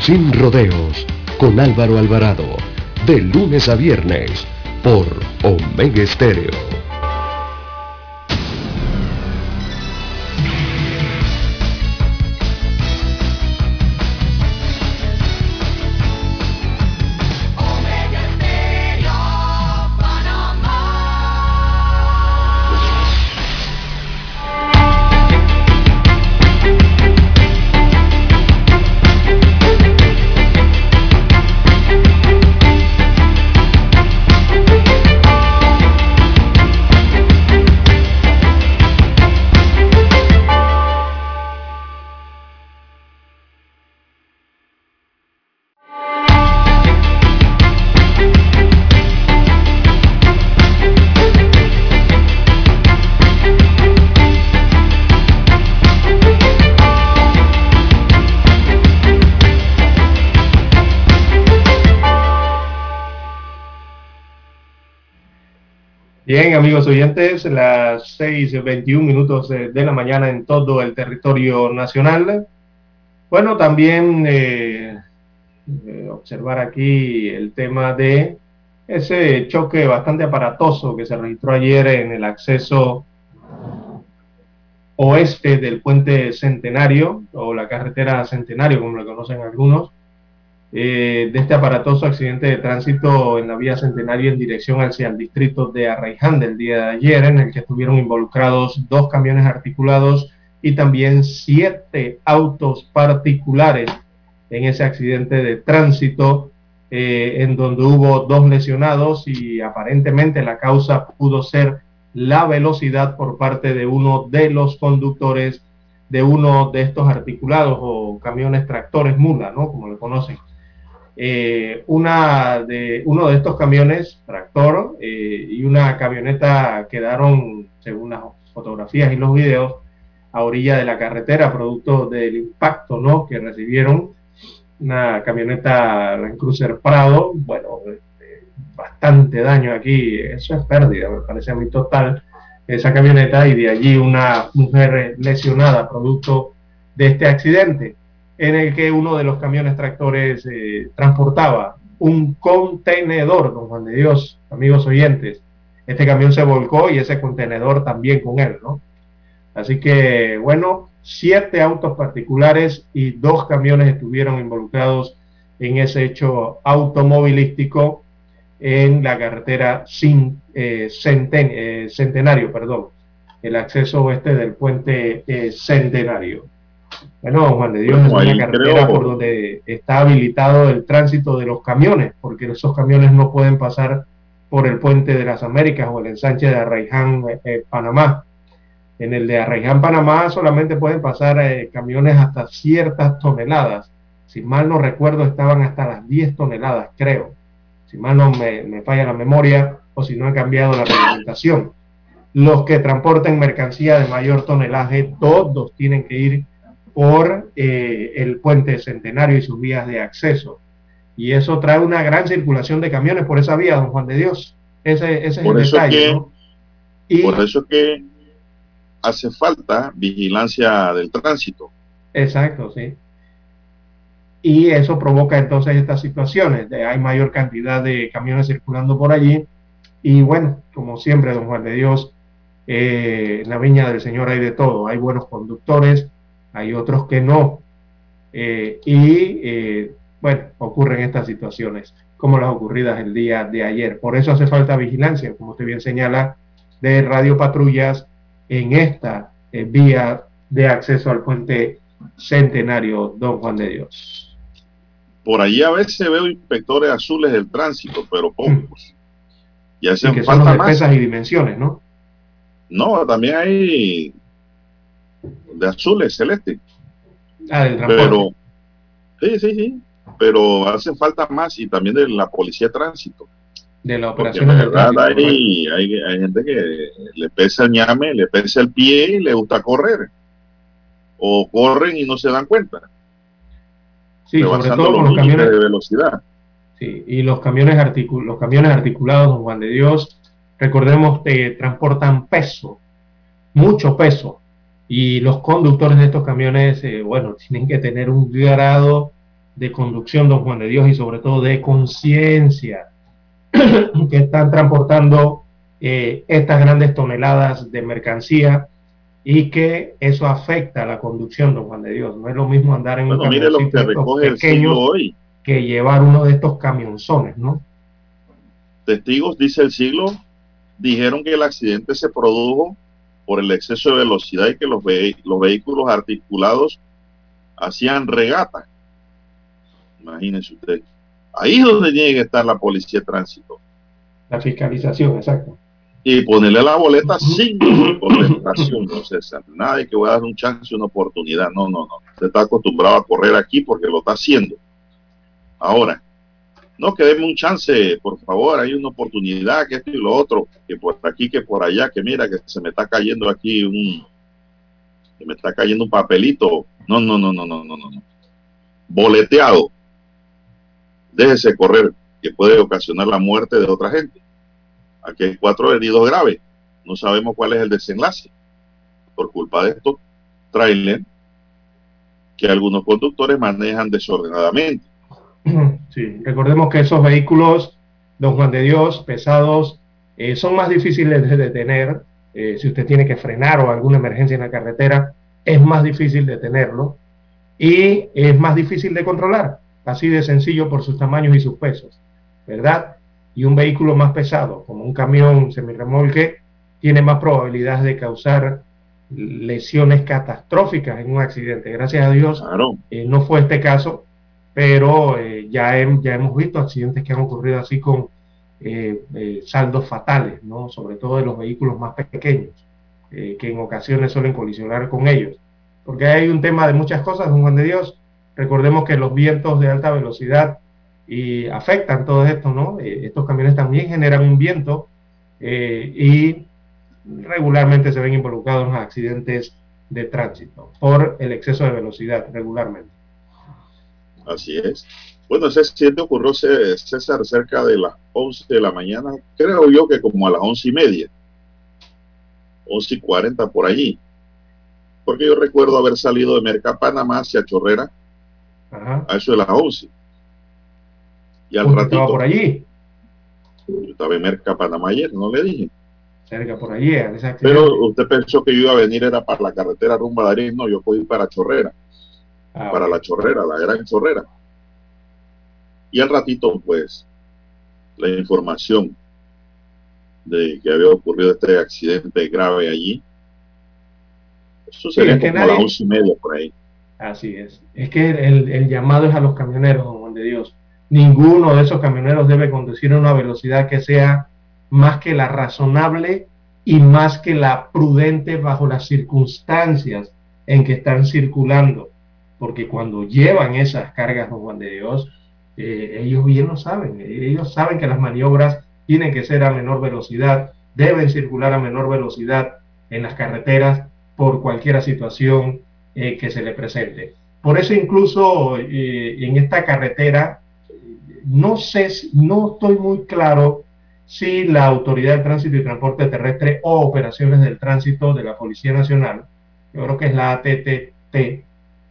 sin rodeos, con Álvaro Alvarado, de lunes a viernes, por Omega Estéreo. Bien, amigos oyentes, las 6.21 minutos de, la mañana en todo el territorio nacional. Bueno, también eh, eh, observar aquí el tema de ese choque bastante aparatoso que se registró ayer en el acceso oeste del puente Centenario, o la carretera Centenario, como lo conocen algunos, eh, de este aparatoso accidente de tránsito en la vía Centenario en dirección hacia el distrito de Arraiján del día de ayer, en el que estuvieron involucrados dos camiones articulados y también siete autos particulares en ese accidente de tránsito, eh, en donde hubo dos lesionados y aparentemente la causa pudo ser la velocidad por parte de uno de los conductores de uno de estos articulados o camiones tractores mula, ¿no? Como le conocen. Eh, una de, uno de estos camiones, tractor, eh, y una camioneta quedaron, según las fotografías y los videos, a orilla de la carretera, producto del impacto ¿no? que recibieron. Una camioneta Land Cruiser Prado, bueno, este, bastante daño aquí, eso es pérdida, me parece a mí total, esa camioneta, y de allí una mujer lesionada, producto de este accidente en el que uno de los camiones tractores eh, transportaba un contenedor, don Juan de Dios, amigos oyentes. Este camión se volcó y ese contenedor también con él, ¿no? Así que, bueno, siete autos particulares y dos camiones estuvieron involucrados en ese hecho automovilístico en la carretera sin, eh, eh, Centenario, perdón, el acceso oeste del puente Centenario. Bueno, Juan de Dios es una carretera por donde está habilitado el tránsito de los camiones, porque esos camiones no pueden pasar por el puente de las Américas o el ensanche de Arraiján, eh, eh, Panamá. En el de Arraiján, Panamá, solamente pueden pasar eh, camiones hasta ciertas toneladas. Si mal no recuerdo, estaban hasta las 10 toneladas, creo. Si mal no me, me falla la memoria o si no ha cambiado la reglamentación. Los que transporten mercancía de mayor tonelaje, todos tienen que ir por eh, el puente centenario y sus vías de acceso. Y eso trae una gran circulación de camiones por esa vía, don Juan de Dios. Ese, es el detalle. y, por eso que hace falta vigilancia del tránsito. Exacto, sí. Y eso provoca entonces estas situaciones. De, hay mayor cantidad de camiones circulando por allí. Y bueno, como siempre, don Juan de Dios, eh, en la viña del Señor hay de todo. Hay buenos conductores, hay otros que no. Eh, y eh, bueno, ocurren estas situaciones como las ocurridas el día de ayer. Por eso hace falta vigilancia, como usted bien señala, de radiopatrullas en esta eh, vía de acceso al puente centenario Don Juan de Dios. Por allí a veces veo inspectores azules del tránsito, pero pocos. Y hacen que falta son de pesas y dimensiones, ¿no? No, también hay de azules, celeste. Ah, del. Pero, sí, sí, sí. Pero hacen falta más y también de la policía de tránsito. De la operación de verdad hay, hay, hay, gente que le pesa el ñame, le pesa el pie y le gusta correr. O corren y no se dan cuenta. Sí, sobre todo con los camiones de velocidad. Sí, y los camiones, los camiones articulados, don Juan de Dios, recordemos que transportan peso, mucho peso, y los conductores de estos camiones, eh, bueno, tienen que tener un grado de conducción, don Juan de Dios, y sobre todo de conciencia, que están transportando eh, estas grandes toneladas de mercancía y que eso afecta a la conducción, don Juan de Dios. No es lo mismo andar en un camioncito pequeño hoy. que llevar uno de estos camionzones, ¿no? Testigos, dice el siglo, dijeron que el accidente se produjo por el exceso de velocidad y que los, los vehículos articulados hacían regata. Imagínense usted. Ahí es donde tiene que estar la policía de tránsito. La fiscalización, exacto. Y ponerle la boleta sin concentración, no César. Nada de que voy a dar un chance, una oportunidad. No, no, no. Usted está acostumbrado a correr aquí porque lo está haciendo. Ahora, no, que déme un chance, por favor, hay una oportunidad, que esto y lo otro, que por aquí, que por allá, que mira, que se me está cayendo aquí un, que me está cayendo un papelito. No, no, no, no, no, no, no. Boleteado. Déjese correr, que puede ocasionar la muerte de otra gente. Aquí hay cuatro heridos graves. No sabemos cuál es el desenlace. Por culpa de estos trailers que algunos conductores manejan desordenadamente. Sí, recordemos que esos vehículos, don Juan de Dios, pesados, eh, son más difíciles de detener. Eh, si usted tiene que frenar o alguna emergencia en la carretera, es más difícil detenerlo y es más difícil de controlar, así de sencillo por sus tamaños y sus pesos, ¿verdad? Y un vehículo más pesado, como un camión semirremolque, tiene más probabilidades de causar lesiones catastróficas en un accidente. Gracias a Dios, eh, no fue este caso, pero eh, ya, hemos visto accidentes que han ocurrido así con eh, eh, saldos fatales, sobre todo de los vehículos más pequeños, que en ocasiones suelen colisionar con ellos. Porque hay un tema de muchas cosas, don Juan de Dios. Recordemos que los vientos de alta velocidad y afectan todo esto, ¿no? estos camiones también generan un viento y regularmente se ven involucrados en accidentes de tránsito por el exceso de velocidad regularmente. Así es. Bueno, ese accidente ocurrió, César, cerca de las 11 de la mañana, creo yo que como a las once y media, 11 y 40 por allí. Porque yo recuerdo haber salido de Merca Panamá hacia Chorrera, a eso de las 11. Y al ratito. Estaba por allí? Yo estaba en Merca Panamá ayer, no le dije. Cerca por allí, Pero usted pensó que yo iba a venir, era para la carretera rumba de no, yo fui para Chorrera. Ah, para la chorrera, la gran chorrera. Y al ratito, pues, la información de que había ocurrido este accidente grave allí. Eso sería como a las once y media por ahí. Así es. Es que el, llamado es a los camioneros, don de Dios. Ninguno de esos camioneros debe conducir a una velocidad que sea más que la razonable y más que la prudente bajo las circunstancias en que están circulando porque cuando llevan esas cargas, don Juan de Dios, eh, ellos bien lo saben, ellos saben que las maniobras tienen que ser a menor velocidad, deben circular a menor velocidad en las carreteras por cualquier situación eh, que se le presente. Por eso incluso eh, en esta carretera, no sé, no estoy muy claro si la Autoridad de Tránsito y Transporte Terrestre o Operaciones del Tránsito de la Policía Nacional, yo creo que es la ATTT,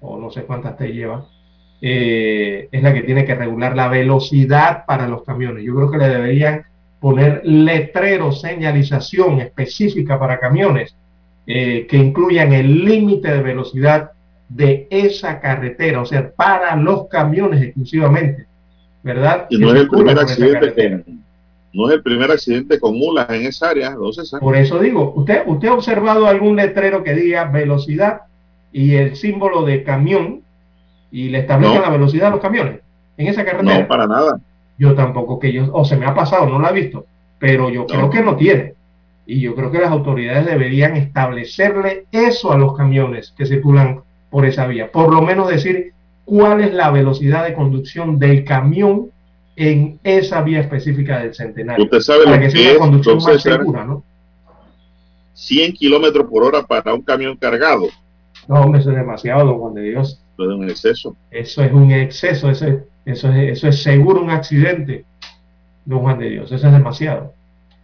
o no sé cuántas te lleva, eh, es la que tiene que regular la velocidad para los camiones. Yo creo que le deberían poner letreros, señalización específica para camiones eh, que incluyan el límite de velocidad de esa carretera, o sea, para los camiones exclusivamente, ¿verdad? Y no es el primer accidente no es el primer accidente con mulas en esa área, Por eso digo, ¿usted, usted ha observado algún letrero que diga velocidad y el símbolo de camión y le establezca la velocidad a los camiones en esa carretera? No, para nada. Yo tampoco que yo, o se me ha pasado, no lo he visto, pero yo creo que no tiene. Y yo creo que las autoridades deberían establecerle eso a los camiones que circulan por esa vía. Por lo menos decir cuál es la velocidad de conducción del camión en esa vía específica del centenario. Usted sabe para lo que, sea una conducción más segura, ¿no? 100 kilómetros por hora para un camión cargado. No, hombre, eso es demasiado, don Juan de Dios. Eso es un exceso. Eso es un exceso, eso es, eso es, eso es seguro un accidente, don Juan de Dios. Eso es demasiado.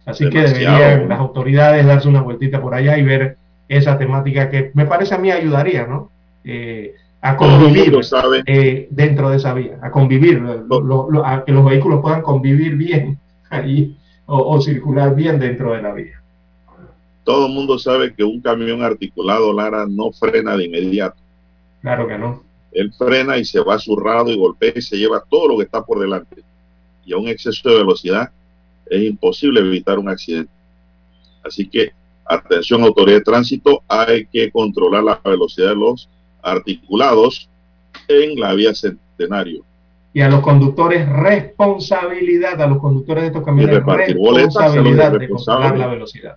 Así que deberían las autoridades darse una vueltita por allá y ver esa temática que me parece a mí ayudaría, ¿no? Eh, a convivir eh, dentro de esa vía, a convivir, a que los vehículos puedan convivir bien ahí o, circular bien dentro de la vía. Todo el mundo sabe que un camión articulado, Lara, no frena de inmediato. Claro que no. Él frena y se va zurrado y golpea y se lleva todo lo que está por delante. Y a un exceso de velocidad es imposible evitar un accidente. Así que, atención autoridad de tránsito, hay que controlar la velocidad de los articulados en la vía centenario. Y a los conductores responsabilidad, a los conductores de estos camiones responsabilidad de controlar la velocidad.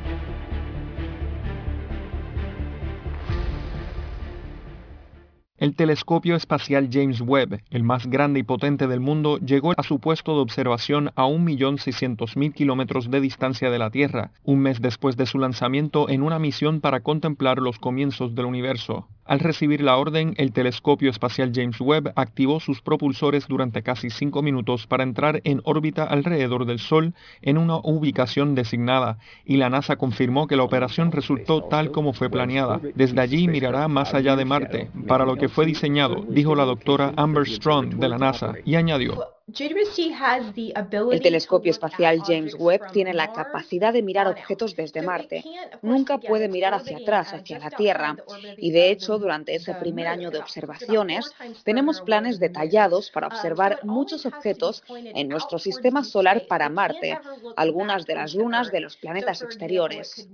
El telescopio espacial James Webb, el más grande y potente del mundo, llegó a su puesto de observación a 1.600.000 kilómetros de distancia de la Tierra, un mes después de su lanzamiento en una misión para contemplar los comienzos del universo. Al recibir la orden, el telescopio espacial James Webb activó sus propulsores durante casi cinco minutos para entrar en órbita alrededor del Sol en una ubicación designada, y la NASA confirmó que la operación resultó tal como fue planeada. Desde allí mirará más allá de Marte, para lo que fue diseñado, dijo la doctora Amber Strong de la NASA, y añadió, el telescopio espacial James Webb tiene la capacidad de mirar objetos desde Marte. Nunca puede mirar hacia atrás, hacia la Tierra. Y de hecho, durante ese primer año de observaciones, tenemos planes detallados para observar muchos objetos en nuestro sistema solar para Marte, algunas de las lunas de los planetas exteriores.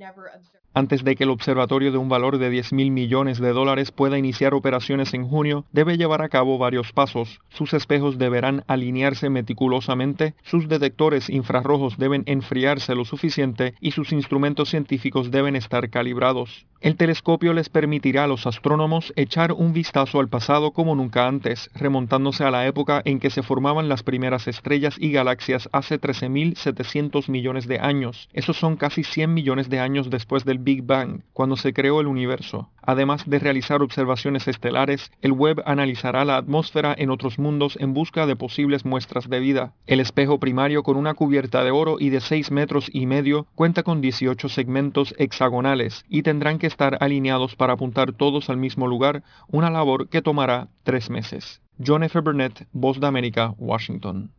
Antes de que el observatorio de un valor de 10 mil millones de dólares pueda iniciar operaciones en junio, debe llevar a cabo varios pasos. Sus espejos deberán alinearse meticulosamente, sus detectores infrarrojos deben enfriarse lo suficiente y sus instrumentos científicos deben estar calibrados. El telescopio les permitirá a los astrónomos echar un vistazo al pasado como nunca antes, remontándose a la época en que se formaban las primeras estrellas y galaxias hace 13.700 millones de años. Esos son casi 100 millones de años después del Big Bang, cuando se creó el universo. Además de realizar observaciones estelares, el web analizará la atmósfera en otros mundos en busca de posibles muestras de vida. El espejo primario con una cubierta de oro y de 6 metros y medio cuenta con 18 segmentos hexagonales y tendrán que estar alineados para apuntar todos al mismo lugar, una labor que tomará tres meses. John F. Burnett, Voz de América, Washington.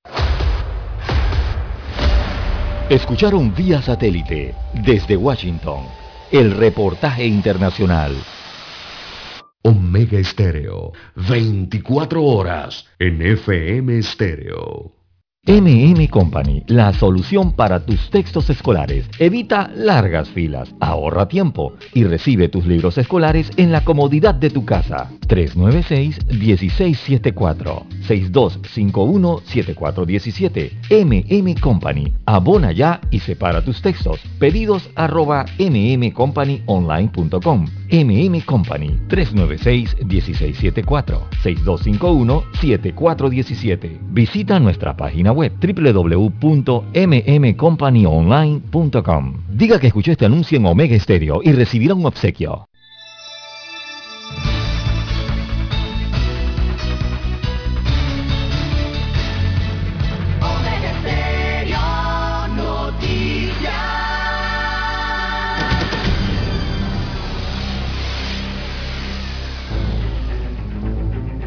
Escucharon vía satélite desde Washington el reportaje internacional. Omega Estéreo, 24 horas en FM Estéreo. MM Company, la solución para tus textos escolares. Evita largas filas, ahorra tiempo y recibe tus libros escolares en la comodidad de tu casa. 396-1674, 6251-7417. MM Company, abona ya y separa tus textos. Pedidos arroba mmcompanyonline.com MM Company 396-1674-6251-7417. Visita nuestra página web www.mmcompanyonline.com. Diga que escuchó este anuncio en Omega Stereo y recibirá un obsequio.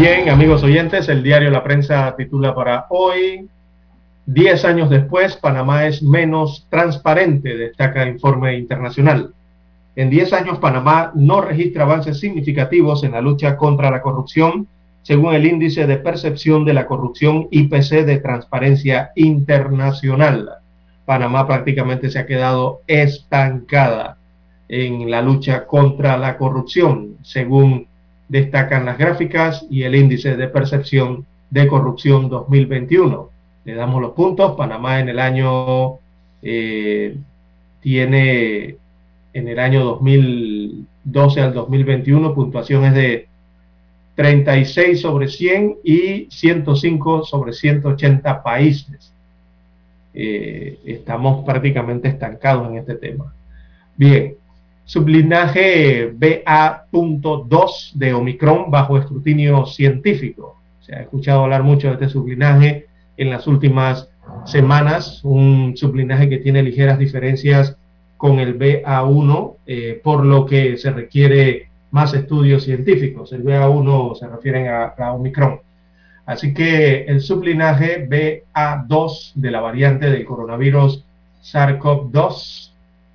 Bien, amigos oyentes, el diario La Prensa titula para hoy, 10 años después, Panamá es menos transparente, destaca informe internacional. En 10 años, Panamá no registra avances significativos en la lucha contra la corrupción, según el índice de percepción de la corrupción IPC de Transparencia Internacional. Panamá prácticamente se ha quedado estancada en la lucha contra la corrupción, según destacan las gráficas y el índice de percepción de corrupción 2021. Le damos los puntos. Panamá en el año eh, tiene en el año 2012 al 2021 puntuaciones de 36 sobre 100 y 105 sobre 180 países. Eh, estamos prácticamente estancados en este tema. Bien, sublinaje BA.2 de Omicron bajo escrutinio científico. Se ha escuchado hablar mucho de este sublinaje en las últimas semanas, un sublinaje que tiene ligeras diferencias con el BA1, eh, por lo que se requiere más estudios científicos. El BA1 se refiere a, a Omicron. Así que el sublinaje BA2 de la variante del coronavirus SARS-CoV-2,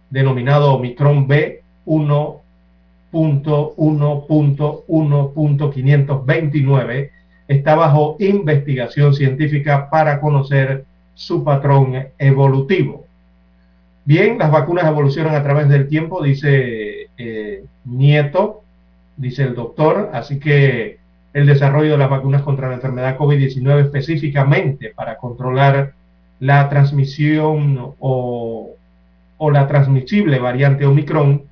denominado Omicron B, 1.1.1.529 está bajo investigación científica para conocer su patrón evolutivo. Bien, las vacunas evolucionan a través del tiempo, dice eh, Nieto, dice el doctor, así que el desarrollo de las vacunas contra la enfermedad COVID-19 específicamente para controlar la transmisión o, o la transmisible variante Omicron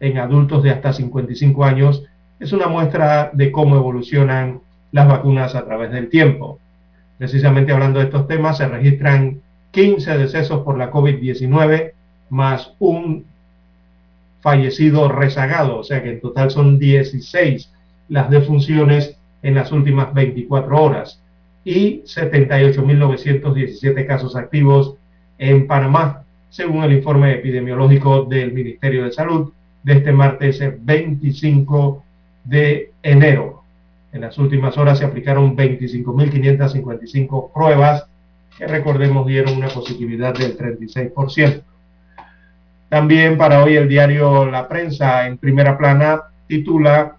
en adultos de hasta 55 años es una muestra de cómo evolucionan las vacunas a través del tiempo. Precisamente hablando de estos temas, se registran 15 decesos por la COVID-19 más un fallecido rezagado, o sea que en total son 16 las defunciones en las últimas 24 horas y 78.917 casos activos en Panamá, según el informe epidemiológico del Ministerio de Salud, de este martes 25 de enero. En las últimas horas se aplicaron 25.555 pruebas que recordemos dieron una positividad del 36%. También para hoy el diario La Prensa en primera plana titula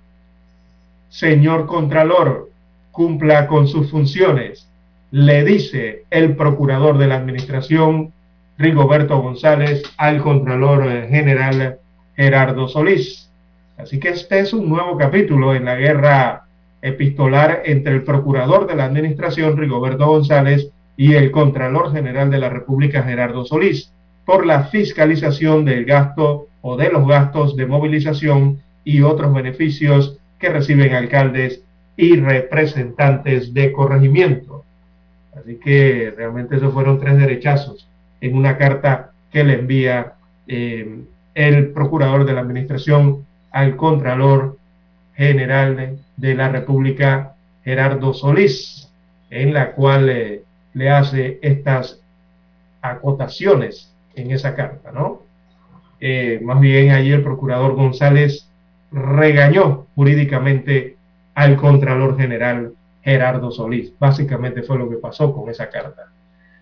Señor Contralor, cumpla con sus funciones, le dice el procurador de la Administración, Rigoberto González, al Contralor General Gerardo Solís. Así que este es un nuevo capítulo en la guerra epistolar entre el procurador de la administración, Rigoberto González, y el Contralor General de la República, Gerardo Solís, por la fiscalización del gasto o de los gastos de movilización y otros beneficios que reciben alcaldes y representantes de corregimiento. Así que realmente esos fueron tres derechazos en una carta que le envía eh, el procurador de la administración al Contralor General de, la República, Gerardo Solís, en la cual eh, le hace estas acotaciones en esa carta, ¿no? Eh, más bien allí el procurador González regañó jurídicamente al Contralor General Gerardo Solís. Básicamente fue lo que pasó con esa carta.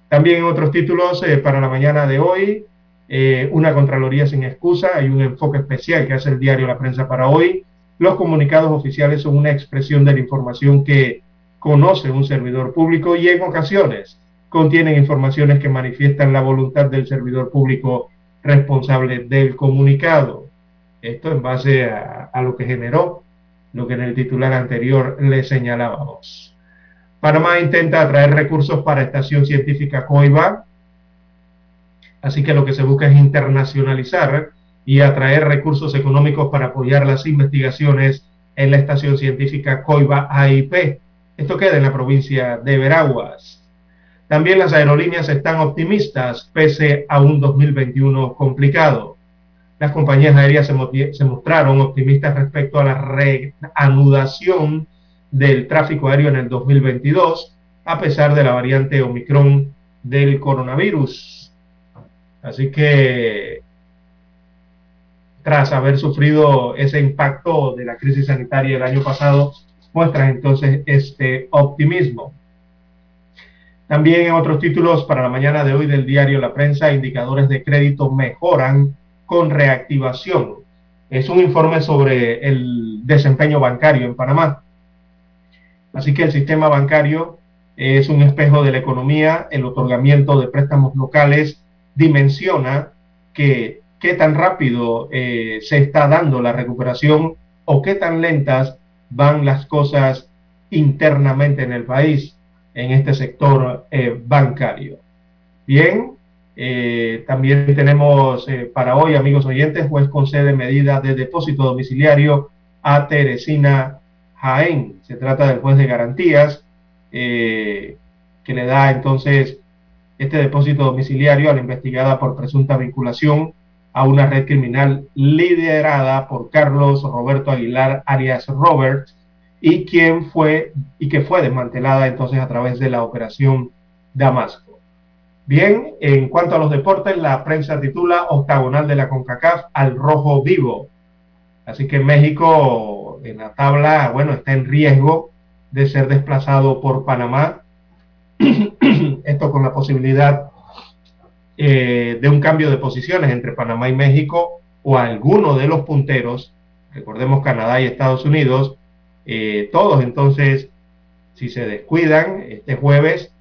También otros títulos eh, para la mañana de hoy, eh, una Contraloría sin excusa, hay un enfoque especial que hace el diario La Prensa para hoy. Los comunicados oficiales son una expresión de la información que conoce un servidor público y en ocasiones contienen informaciones que manifiestan la voluntad del servidor público responsable del comunicado. Esto en base a lo que generó lo que en el titular anterior le señalábamos. Panamá intenta atraer recursos para Estación Científica Coiba, así que lo que se busca es internacionalizar y atraer recursos económicos para apoyar las investigaciones en la Estación Científica Coiba AIP. Esto queda en la provincia de Veraguas. También las aerolíneas están optimistas pese a un 2021 complicado. Las compañías aéreas se, mostraron optimistas respecto a la reanudación del tráfico aéreo en el 2022, a pesar de la variante Omicron del coronavirus. Así que tras haber sufrido ese impacto de la crisis sanitaria el año pasado, muestran entonces este optimismo. También en otros títulos para la mañana de hoy del diario La Prensa, indicadores de crédito mejoran con reactivación. Es un informe sobre el desempeño bancario en Panamá. Así que el sistema bancario es un espejo de la economía, el otorgamiento de préstamos locales dimensiona que qué tan rápido eh, se está dando la recuperación o qué tan lentas van las cosas internamente en el país, en este sector eh, bancario. Bien, eh, también tenemos eh, para hoy, amigos oyentes, juez concede medida de depósito domiciliario a Teresina Jaén. Se trata del juez de garantías eh, que le da entonces este depósito domiciliario a la investigada por presunta vinculación a una red criminal liderada por Carlos Roberto Aguilar Arias Roberts y quien fue y que fue desmantelada entonces a través de la operación Damasco. Bien, en cuanto a los deportes, la prensa titula octagonal de la CONCACAF al rojo vivo. Así que México en la tabla, bueno, está en riesgo de ser desplazado por Panamá. Esto con la posibilidad eh, de un cambio de posiciones entre Panamá y México o alguno de los punteros, recordemos Canadá y Estados Unidos, eh, todos entonces, si se descuidan este jueves,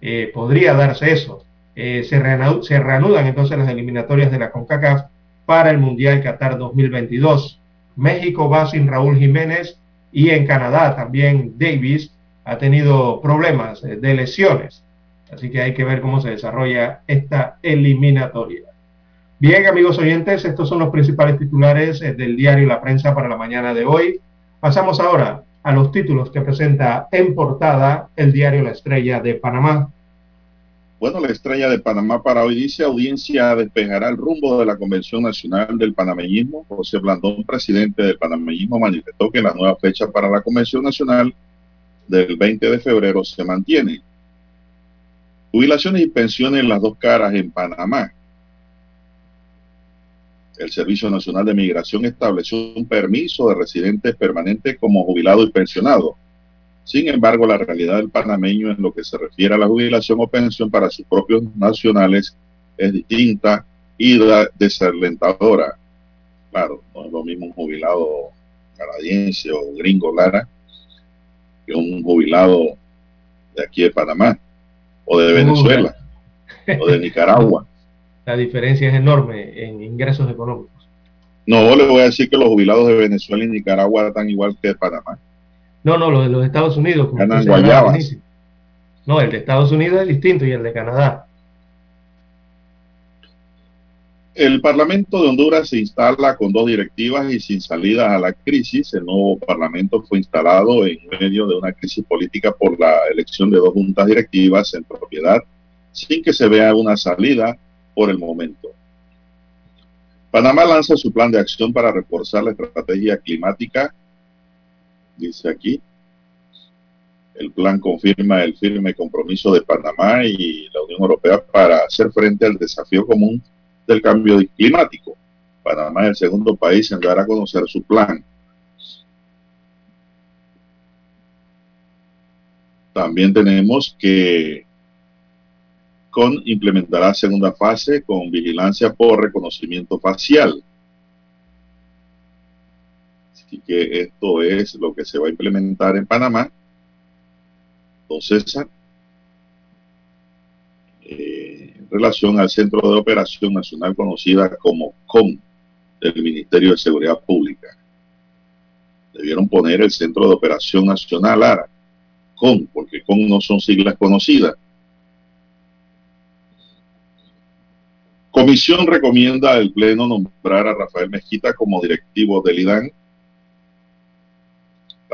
eh, podría darse eso. Eh, se, reanudan entonces las eliminatorias de la CONCACAF para el Mundial Qatar 2022. México va sin Raúl Jiménez y en Canadá también Davis ha tenido problemas eh, de lesiones. Así que hay que ver cómo se desarrolla esta eliminatoria. Bien, amigos oyentes, estos son los principales titulares eh, del diario La Prensa para la mañana de hoy. Pasamos ahora a los títulos que presenta en portada el diario La Estrella de Panamá. Bueno, la estrella de Panamá para hoy dice audiencia despejará el rumbo de la Convención Nacional del Panameñismo. José Blandón, presidente del Panameñismo, manifestó que la nueva fecha para la Convención Nacional del 20 de febrero se mantiene. Jubilaciones y pensiones en las dos caras en Panamá. El Servicio Nacional de Migración estableció un permiso de residentes permanentes como jubilado y pensionado sin embargo, la realidad del panameño en lo que se refiere a la jubilación o pensión para sus propios nacionales es distinta y desalentadora. Claro, no es lo mismo un jubilado canadiense o gringo Lara que un jubilado de aquí de Panamá o de Venezuela o de Nicaragua. La diferencia es enorme en ingresos económicos. No, le voy a decir que los jubilados de Venezuela y Nicaragua están igual que de Panamá. No, no, lo de los Estados Unidos. No, el de Estados Unidos es distinto y el de Canadá. El Parlamento de Honduras se instala con dos directivas y sin salida a la crisis. El nuevo Parlamento fue instalado en medio de una crisis política por la elección de dos juntas directivas en propiedad, sin que se vea una salida por el momento. Panamá lanza su plan de acción para reforzar la estrategia climática dice aquí. El plan confirma el firme compromiso de Panamá y la Unión Europea para hacer frente al desafío común del cambio climático. Panamá es el segundo país en dar a conocer su plan. También tenemos que con implementará segunda fase con vigilancia por reconocimiento facial. Así que esto es lo que se va a implementar en Panamá. Entonces, eh, en relación al Centro de Operación Nacional conocida como COM del Ministerio de Seguridad Pública. Debieron poner el Centro de Operación Nacional ARA, COM, porque COM no son siglas conocidas Comisión recomienda al Pleno nombrar a Rafael Mezquita como directivo del IDAN.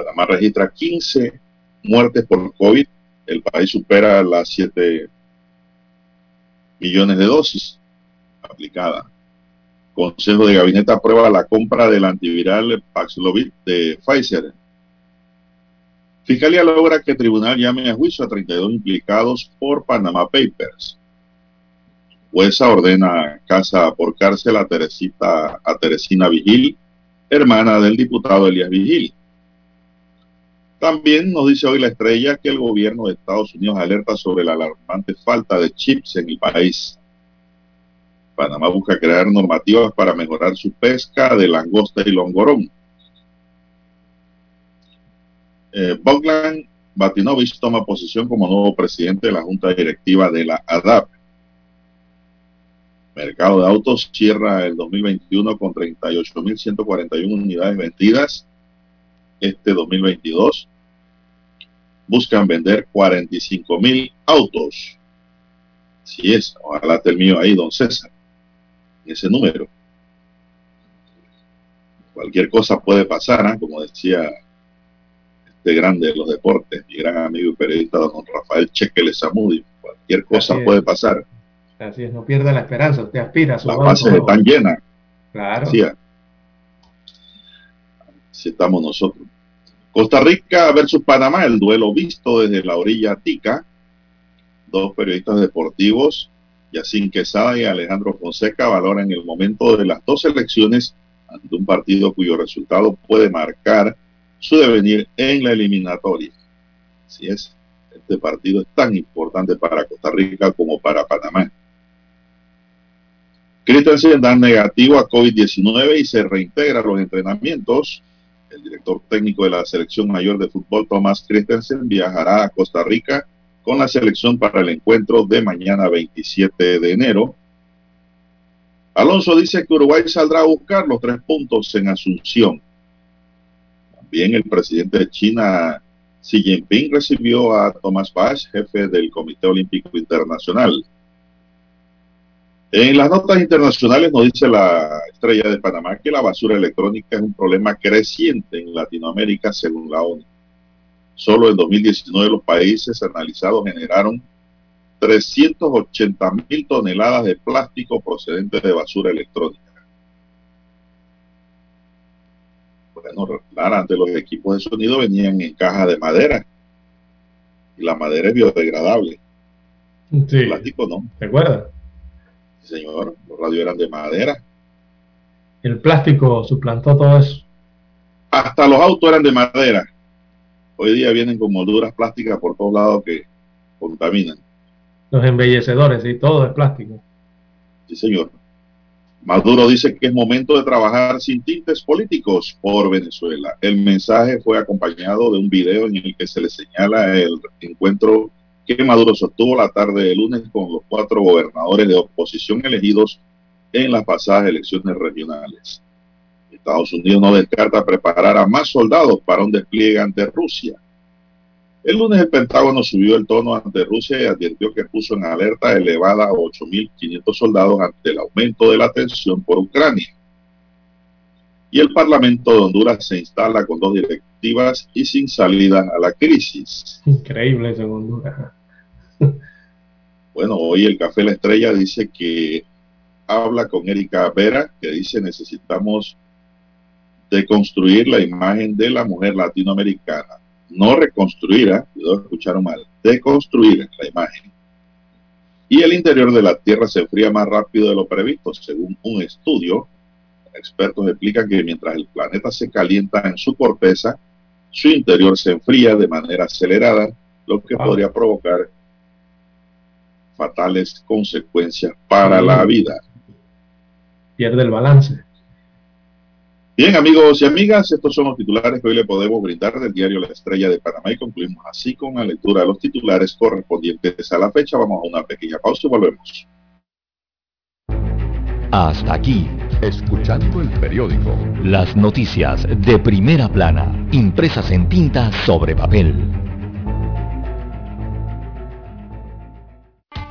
Panamá registra 15 muertes por COVID. El país supera las 7 millones de dosis aplicadas. Consejo de Gabinete aprueba la compra del antiviral Paxlovid de Pfizer. Fiscalía logra que el tribunal llame a juicio a 32 implicados por Panama Papers. Jueza ordena casa por cárcel a, Teresita, a Teresina Vigil, hermana del diputado Elías Vigil. También nos dice hoy la estrella que el gobierno de Estados Unidos alerta sobre la alarmante falta de chips en el país. Panamá busca crear normativas para mejorar su pesca de langosta y longorón. Eh, Bogdan Batinovich toma posición como nuevo presidente de la Junta Directiva de la ADAP. Mercado de autos cierra el 2021 con 38.141 unidades vendidas. Este 2022 buscan vender 45.000 autos. Si es, ojalá mío ahí, don César, ese número. Cualquier cosa puede pasar, ¿eh? como decía este grande de los deportes, mi gran amigo y periodista don Rafael Chequele Zamudio. Cualquier cosa puede pasar. Así es, no pierda la esperanza, usted aspira a su Las bases están llenas. Claro. Así, así estamos nosotros. Costa Rica versus Panamá, el duelo visto desde la orilla Tica. Dos periodistas deportivos, Yacín Quesada y Alejandro Fonseca, valoran el momento de las dos elecciones ante un partido cuyo resultado puede marcar su devenir en la eliminatoria. Así es, este partido es tan importante para Costa Rica como para Panamá. Christensen da negativo a COVID-19 y se reintegra a los entrenamientos. El director técnico de la selección mayor de fútbol, Thomas Christensen, viajará a Costa Rica con la selección para el encuentro de mañana 27 de enero. Alonso dice que Uruguay saldrá a buscar los tres puntos en Asunción. También el presidente de China, Xi Jinping, recibió a Thomas Bach, jefe del Comité Olímpico Internacional. En las notas internacionales nos dice la estrella de Panamá que la basura electrónica es un problema creciente en Latinoamérica según la ONU. Solo en 2019 los países analizados generaron 380 mil toneladas de plástico procedente de basura electrónica. Bueno, antes los equipos de sonido venían en cajas de madera y la madera es biodegradable. Sí. El plástico no. ¿Te acuerdas? Señor, los radios eran de madera. El plástico suplantó todo eso. Hasta los autos eran de madera. Hoy día vienen con molduras plásticas por todos lados que contaminan. Los embellecedores y todo es plástico. Sí, señor. Maduro dice que es momento de trabajar sin tintes políticos por Venezuela. El mensaje fue acompañado de un video en el que se le señala el encuentro que Maduro sostuvo la tarde de lunes con los cuatro gobernadores de oposición elegidos en las pasadas elecciones regionales. Estados Unidos no descarta preparar a más soldados para un despliegue ante Rusia. El lunes el Pentágono subió el tono ante Rusia y advirtió que puso en alerta elevada a 8.500 soldados ante el aumento de la tensión por Ucrania. Y el Parlamento de Honduras se instala con dos directivas y sin salida a la crisis. Increíble eso Honduras. Bueno, hoy el Café La Estrella dice que habla con Erika Vera, que dice necesitamos deconstruir la imagen de la mujer latinoamericana. No reconstruir, ¿eh? escucharon mal, deconstruir la imagen. Y el interior de la Tierra se enfría más rápido de lo previsto, según un estudio. Expertos explican que mientras el planeta se calienta en su corteza, su interior se enfría de manera acelerada, lo que podría provocar fatales consecuencias para la vida. Pierde el balance. Bien, amigos y amigas, estos son los titulares que hoy le podemos brindar del diario La Estrella de Panamá y concluimos así con la lectura de los titulares correspondientes a la fecha. Vamos a una pequeña pausa y volvemos. Hasta aquí, escuchando el periódico. Las noticias de primera plana, impresas en tinta sobre papel.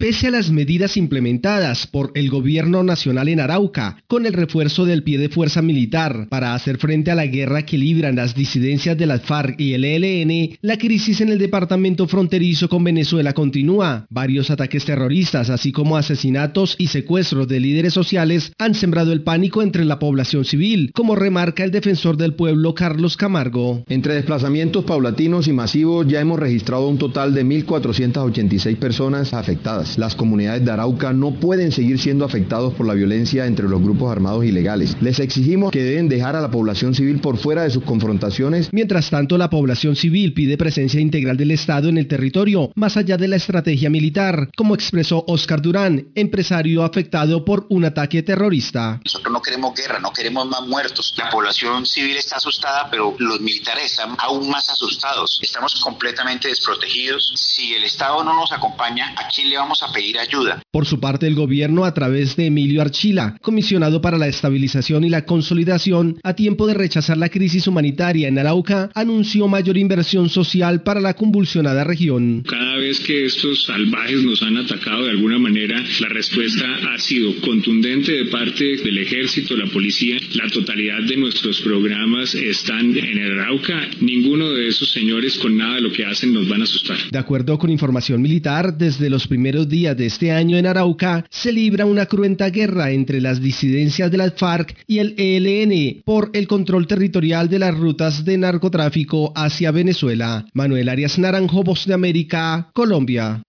Pese a las medidas implementadas por el gobierno nacional en Arauca, con el refuerzo del pie de fuerza militar para hacer frente a la guerra que libran las disidencias de las FARC y el ELN, la crisis en el departamento fronterizo con Venezuela continúa. Varios ataques terroristas, así como asesinatos y secuestros de líderes sociales, han sembrado el pánico entre la población civil, como remarca el defensor del pueblo Carlos Camargo. Entre desplazamientos paulatinos y masivos ya hemos registrado un total de 1.486 personas afectadas. Las comunidades de Arauca no pueden seguir siendo afectados por la violencia entre los grupos armados ilegales. Les exigimos que deben dejar a la población civil por fuera de sus confrontaciones. Mientras tanto, la población civil pide presencia integral del Estado en el territorio, más allá de la estrategia militar, como expresó Oscar Durán, empresario afectado por un ataque terrorista. Nosotros no queremos guerra, no queremos más muertos. La población civil está asustada, pero los militares están aún más asustados. Estamos completamente desprotegidos. Si el Estado no nos acompaña, ¿a quién le vamos a pedir ayuda. Por su parte, el gobierno, a través de Emilio Archila, comisionado para la estabilización y la consolidación, a tiempo de rechazar la crisis humanitaria en Arauca, anunció mayor inversión social para la convulsionada región. Cada vez que estos salvajes nos han atacado de alguna manera, la respuesta ha sido contundente de parte del ejército, la policía. La totalidad de nuestros programas están en el Arauca. Ninguno de esos señores con nada de lo que hacen nos van a asustar. De acuerdo con información militar, desde los primeros días de este año en Arauca se libra una cruenta guerra entre las disidencias de las FARC y el ELN por el control territorial de las rutas de narcotráfico hacia Venezuela. Manuel Arias Naranjo, Voz de América, Colombia.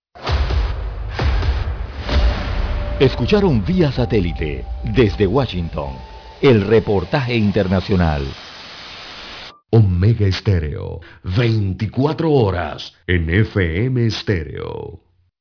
Escucharon vía satélite desde Washington el reportaje internacional. Omega Estéreo, 24 horas en FM Estéreo.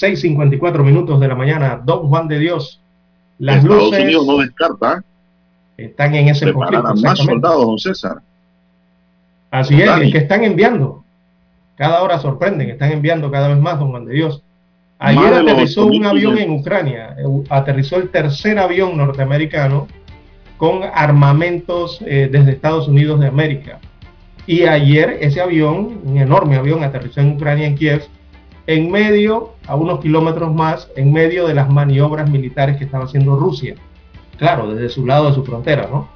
6.54 minutos de la mañana, Don Juan de Dios. Las Estados Unidos no descarta. Están en ese conflicto. más soldados, don César. Así es, es, que están enviando. Cada hora sorprenden, están enviando cada vez más, don Juan de Dios. Ayer aterrizó un avión en Ucrania, eh, aterrizó el tercer avión norteamericano con armamentos eh, desde Estados Unidos de América. Y ayer ese avión, un enorme avión, aterrizó en Ucrania, en Kiev, en medio, a unos kilómetros más, en medio de las maniobras militares que estaba haciendo Rusia. Claro, desde su lado de su frontera, ¿no?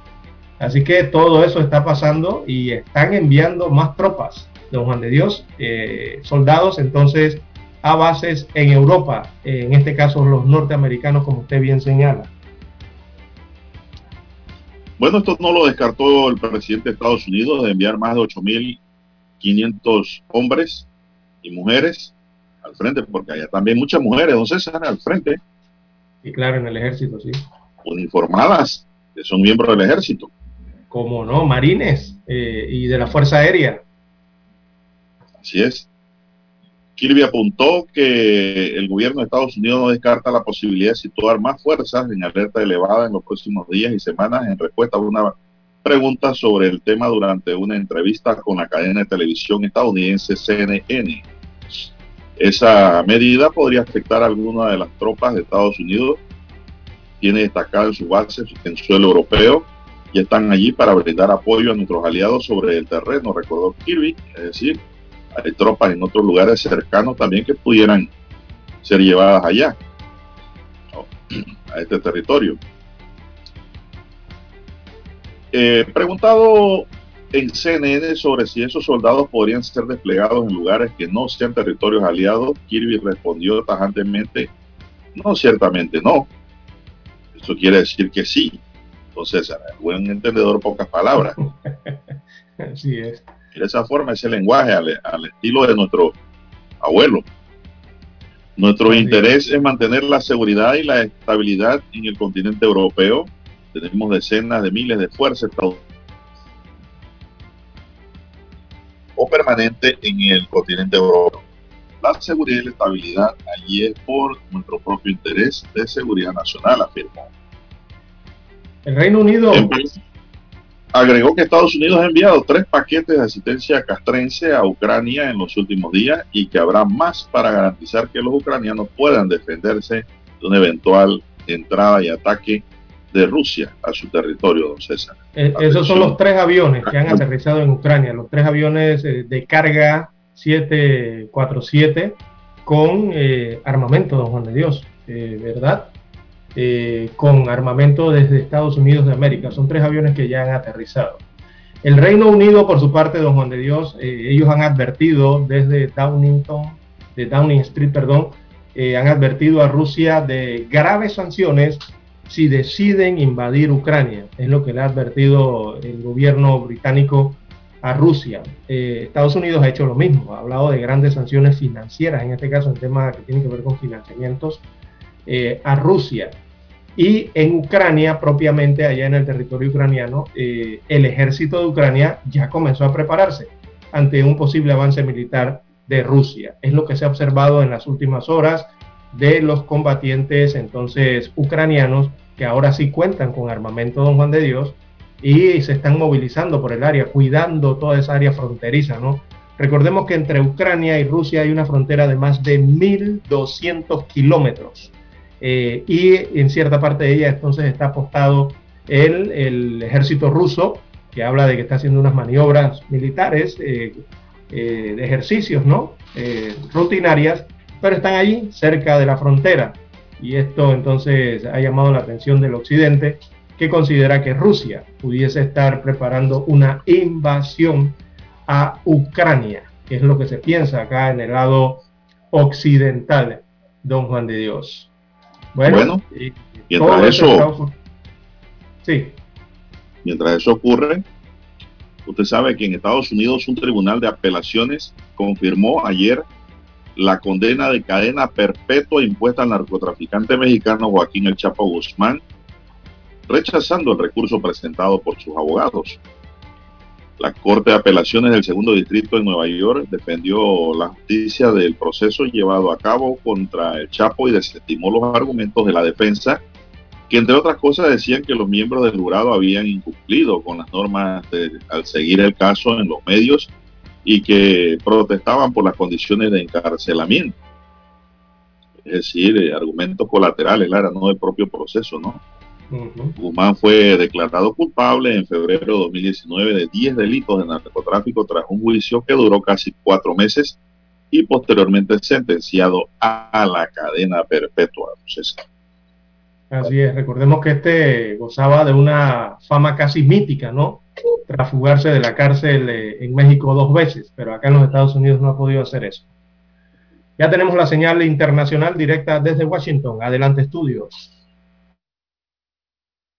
Así que todo eso está pasando y están enviando más tropas, don Juan de Dios, eh, soldados entonces a bases en Europa, en este caso los norteamericanos, como usted bien señala. Bueno, esto no lo descartó el presidente de Estados Unidos de enviar más de 8.500 hombres y mujeres al frente, porque hay también muchas mujeres, don César, al frente. Y claro, en el ejército, sí. Uniformadas, que son miembros del ejército. Como no, marines eh, y de la Fuerza Aérea. Así es. Kirby apuntó que el gobierno de Estados Unidos no descarta la posibilidad de situar más fuerzas en alerta elevada en los próximos días y semanas en respuesta a una pregunta sobre el tema durante una entrevista con la cadena de televisión estadounidense CNN. Esa medida podría afectar a alguna de las tropas de Estados Unidos. Tiene destacado en su base en suelo europeo y están allí para brindar apoyo a nuestros aliados sobre el terreno, recordó Kirby, es decir, hay tropas en otros lugares cercanos también que pudieran ser llevadas allá, a este territorio. Eh, preguntado en CNN sobre si esos soldados podrían ser desplegados en lugares que no sean territorios aliados, Kirby respondió tajantemente, no, ciertamente no. Eso quiere decir que sí. Entonces, buen entendedor, pocas palabras. Así es de esa forma, ese lenguaje al, estilo de nuestro abuelo. Nuestro interés es mantener la seguridad y la estabilidad en el continente europeo. Tenemos decenas de miles de fuerzas o permanente en el continente europeo. La seguridad y la estabilidad allí es por nuestro propio interés de seguridad nacional, afirmó. El Reino Unido Agregó que Estados Unidos ha enviado tres paquetes de asistencia castrense a Ucrania en los últimos días y que habrá más para garantizar que los ucranianos puedan defenderse de una eventual entrada y ataque de Rusia a su territorio, don César. Eh, esos son los tres aviones que han aterrizado en Ucrania, los tres aviones eh, de carga 747 con eh, armamento, don Juan de Dios, ¿verdad? Eh, con armamento desde Estados Unidos de América. Son tres aviones que ya han aterrizado. El Reino Unido, por su parte, don Juan de Dios, ellos han advertido desde Downington, de Downing Street, perdón, han advertido a Rusia de graves sanciones si deciden invadir Ucrania. Es lo que le ha advertido el gobierno británico a Rusia. Estados Unidos ha hecho lo mismo, ha hablado de grandes sanciones financieras, en este caso en temas que tienen que ver con financiamientos eh, a Rusia. Y en Ucrania, propiamente allá en el territorio ucraniano, eh, el ejército de Ucrania ya comenzó a prepararse ante un posible avance militar de Rusia. Es lo que se ha observado en las últimas horas de los combatientes entonces ucranianos que ahora sí cuentan con armamento don Juan de Dios y se están movilizando por el área, cuidando toda esa área fronteriza, ¿no? Recordemos que entre Ucrania y Rusia hay una frontera de más de 1.200 kilómetros. Eh, y en cierta parte de ella entonces está apostado el, el, ejército ruso, que habla de que está haciendo unas maniobras militares, eh, eh, de ejercicios, ¿no? rutinarias, pero están allí cerca de la frontera. Y esto entonces ha llamado la atención del occidente, que considera que Rusia pudiese estar preparando una invasión a Ucrania, que es lo que se piensa acá en el lado occidental, don Juan de Dios. Bueno, mientras eso, sí. mientras eso ocurre, usted sabe que en Estados Unidos un tribunal de apelaciones confirmó ayer la condena de cadena perpetua impuesta al narcotraficante mexicano Joaquín El Chapo Guzmán, rechazando el recurso presentado por sus abogados. La Corte de Apelaciones del Segundo Distrito de Nueva York defendió la justicia del proceso llevado a cabo contra el Chapo y desestimó los argumentos de la defensa, que entre otras cosas decían que los miembros del jurado habían incumplido con las normas al seguir el caso en los medios y que protestaban por las condiciones de encarcelamiento. Es decir, eh, argumentos colaterales, Lara, no del propio proceso, ¿no? Guzmán fue declarado culpable en febrero de 2019 de 10 delitos de narcotráfico tras un juicio que duró casi cuatro meses y posteriormente sentenciado a la cadena perpetua. Así es, recordemos que este gozaba de una fama casi mítica, ¿no? Tras fugarse de la cárcel eh, en México dos veces, pero acá en los Estados Unidos no ha podido hacer eso. Ya tenemos la señal internacional directa desde Washington. Adelante, estudios.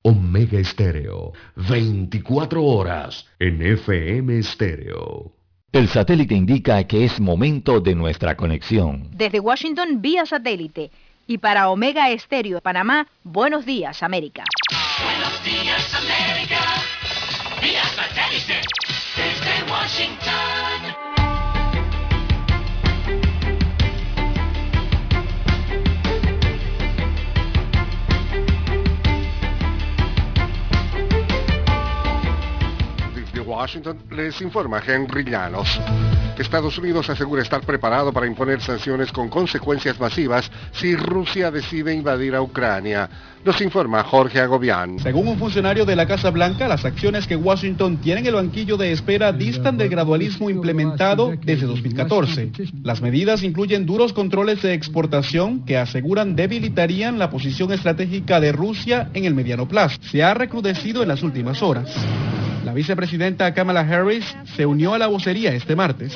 Omega Estéreo, 24 horas en FM Estéreo. El satélite indica que es momento de nuestra conexión. Desde Washington, vía satélite. Y para Omega Estéreo Panamá, buenos días, América. Buenos días, América. Washington les informa Henry Llanos. Estados Unidos asegura estar preparado para imponer sanciones con consecuencias masivas si Rusia decide invadir a Ucrania. Nos informa Jorge Agobián. Según un funcionario de la Casa Blanca, las acciones que Washington tiene en el banquillo de espera distan del gradualismo implementado desde 2014. Las medidas incluyen duros controles de exportación que aseguran debilitarían la posición estratégica de Rusia en el mediano plazo. Se ha recrudecido en las últimas horas. La vicepresidenta Kamala Harris se unió a la vocería este martes.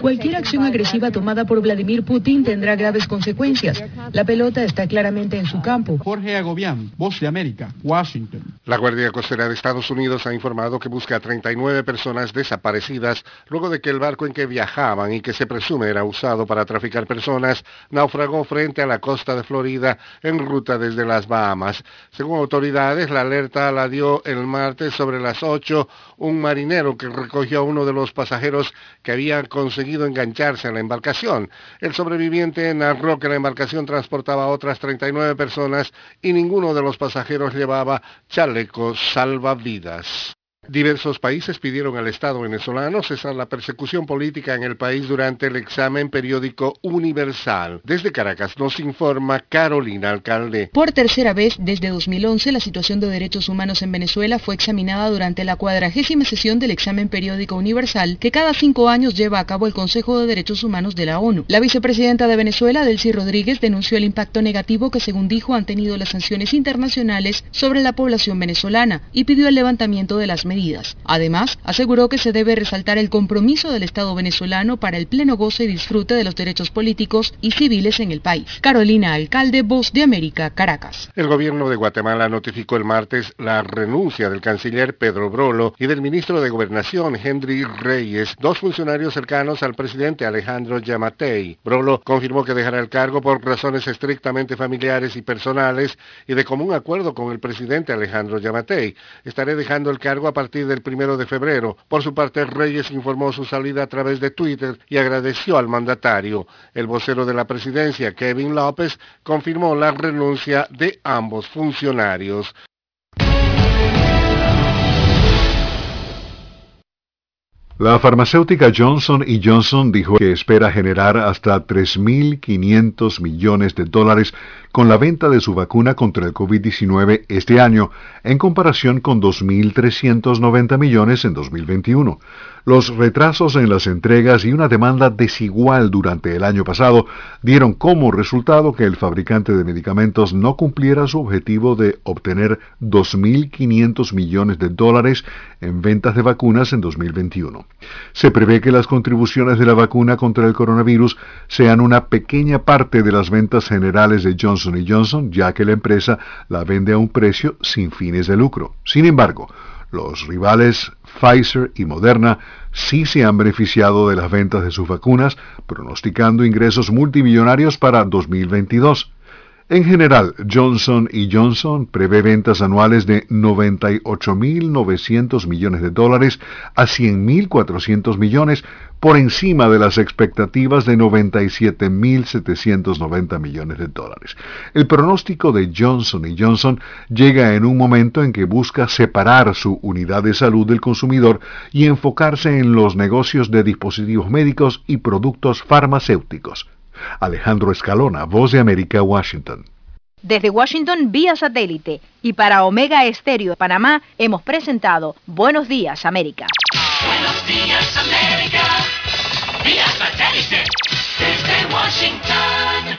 Cualquier acción agresiva tomada por Vladimir Putin tendrá graves consecuencias. La pelota está claramente en su campo. Jorge Agobián, Voz de América, Washington. La Guardia Costera de Estados Unidos ha informado que busca a 39 personas desaparecidas luego de que el barco en que viajaban y que se presume era usado para traficar personas naufragó frente a la costa de Florida en ruta desde las Bahamas. Según autoridades, la alerta la dio el martes sobre las 8 un marinero que recogió a uno de los pasajeros que había conseguido engancharse a la embarcación. El sobreviviente narró que la embarcación transportaba a otras 39 personas y ninguno de los pasajeros llevaba chalecos salvavidas. Diversos países pidieron al Estado venezolano cesar la persecución política en el país durante el examen periódico universal. Desde Caracas nos informa Carolina Alcalde. Por tercera vez desde 2011, la situación de derechos humanos en Venezuela fue examinada durante la cuadragésima sesión del examen periódico universal que cada cinco años lleva a cabo el Consejo de Derechos Humanos de la ONU. La vicepresidenta de Venezuela, Delcy Rodríguez, denunció el impacto negativo que, según dijo, han tenido las sanciones internacionales sobre la población venezolana y pidió el levantamiento de las medidas. Además, aseguró que se debe resaltar el compromiso del Estado venezolano para el pleno goce y disfrute de los derechos políticos y civiles en el país. Carolina Alcalde, Voz de América, Caracas. El gobierno de Guatemala notificó el martes la renuncia del canciller Pedro Brolo y del ministro de Gobernación Henry Reyes, dos funcionarios cercanos al presidente Alejandro Yamatei. Brolo confirmó que dejará el cargo por razones estrictamente familiares y personales y de común acuerdo con el presidente Alejandro Yamatei. Estaré dejando el cargo a partir del primero de febrero. Por su parte, Reyes informó su salida a través de Twitter y agradeció al mandatario. El vocero de la presidencia, Kevin López, confirmó la renuncia de ambos funcionarios. La farmacéutica Johnson Johnson dijo que espera generar hasta 3.500 millones de dólares con la venta de su vacuna contra el COVID-19 este año, en comparación con 2.390 millones en 2021. Los retrasos en las entregas y una demanda desigual durante el año pasado dieron como resultado que el fabricante de medicamentos no cumpliera su objetivo de obtener 2.500 millones de dólares en ventas de vacunas en 2021. Se prevé que las contribuciones de la vacuna contra el coronavirus sean una pequeña parte de las ventas generales de Johnson Johnson, ya que la empresa la vende a un precio sin fines de lucro. Sin embargo, los rivales Pfizer y Moderna sí se han beneficiado de las ventas de sus vacunas, pronosticando ingresos multimillonarios para 2022. En general, Johnson Johnson prevé ventas anuales de 98.900 millones de dólares a 100.400 millones por encima de las expectativas de 97.790 millones de dólares. El pronóstico de Johnson Johnson llega en un momento en que busca separar su unidad de salud del consumidor y enfocarse en los negocios de dispositivos médicos y productos farmacéuticos. Alejandro Escalona, Voz de América, Washington. Desde Washington vía satélite y para Omega Estéreo de Panamá hemos presentado Buenos Días América. Buenos días América, vía satélite desde Washington.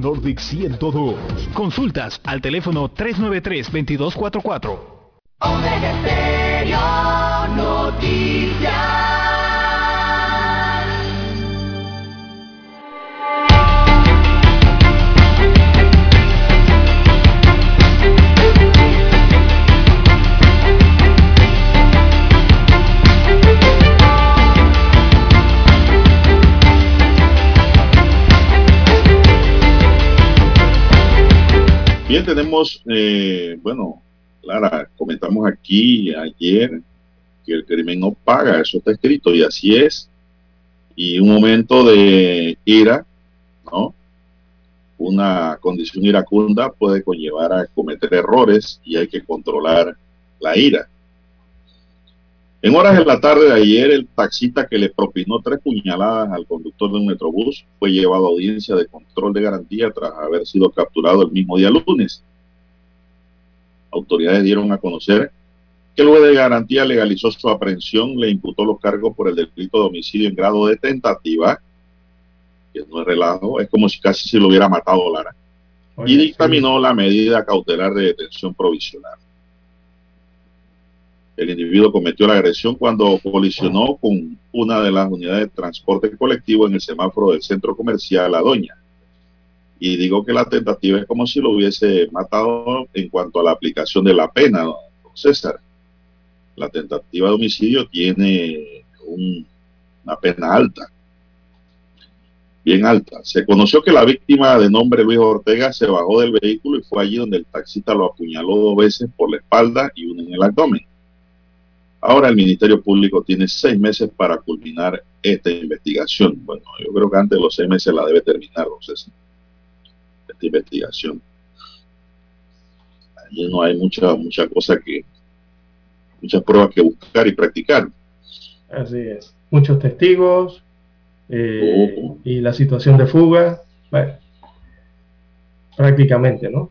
Nordic 102. Consultas al teléfono 393-2244. Omega Stereo Noticias. Tenemos, eh, bueno, Clara, comentamos aquí ayer que el crimen no paga, eso está escrito y así es. Y un momento de ira, ¿no? Una condición iracunda puede conllevar a cometer errores y hay que controlar la ira. En horas de la tarde de ayer, el taxista que le propinó tres puñaladas al conductor de un metrobús fue llevado a audiencia de control de garantía tras haber sido capturado el mismo día lunes. Autoridades dieron a conocer que el juez de garantía legalizó su aprehensión, le imputó los cargos por el delito de homicidio en grado de tentativa, que no es relajo, es como si casi se lo hubiera matado Lara, y dictaminó la medida cautelar de detención provisional. El individuo cometió la agresión cuando colisionó con una de las unidades de transporte colectivo en el semáforo del centro comercial La Doña. Y digo que la tentativa es como si lo hubiese matado en cuanto a la aplicación de la pena, don César. La tentativa de homicidio tiene un- una pena alta, bien alta. Se conoció que la víctima de nombre Luis Ortega se bajó del vehículo y fue allí donde el taxista lo apuñaló dos veces por la espalda y una en el abdomen. Ahora el Ministerio Público tiene seis meses para culminar esta investigación. Bueno, yo creo que antes de los seis meses la debe terminar, don César, esta investigación. Allí no hay mucha, mucha cosa que, muchas pruebas que buscar y practicar. Así es. Muchos testigos eh, y la situación de fuga. Bueno, prácticamente, ¿no?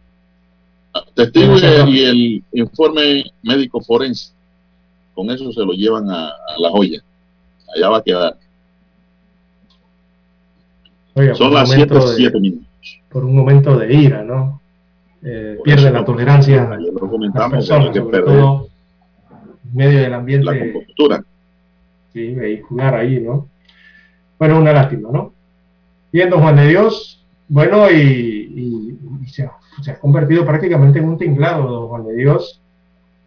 Testigo y, y el informe médico forense, con eso se lo llevan a, a la joya. Allá va a quedar. Oiga, Son las momento 7, de- 7 minutos. Por un momento de ira, ¿no? Eh, pierde la tolerancia ayer lo las comentamos, personas, hay que sobre perder todo en medio del la ambiente compostura. sí, vehicular ahí, ¿no? Bueno, una lástima, ¿no? Bien, don Juan de Dios, bueno, y, y- y se, ha, se ha convertido prácticamente en un tinglado, don Juan de Dios,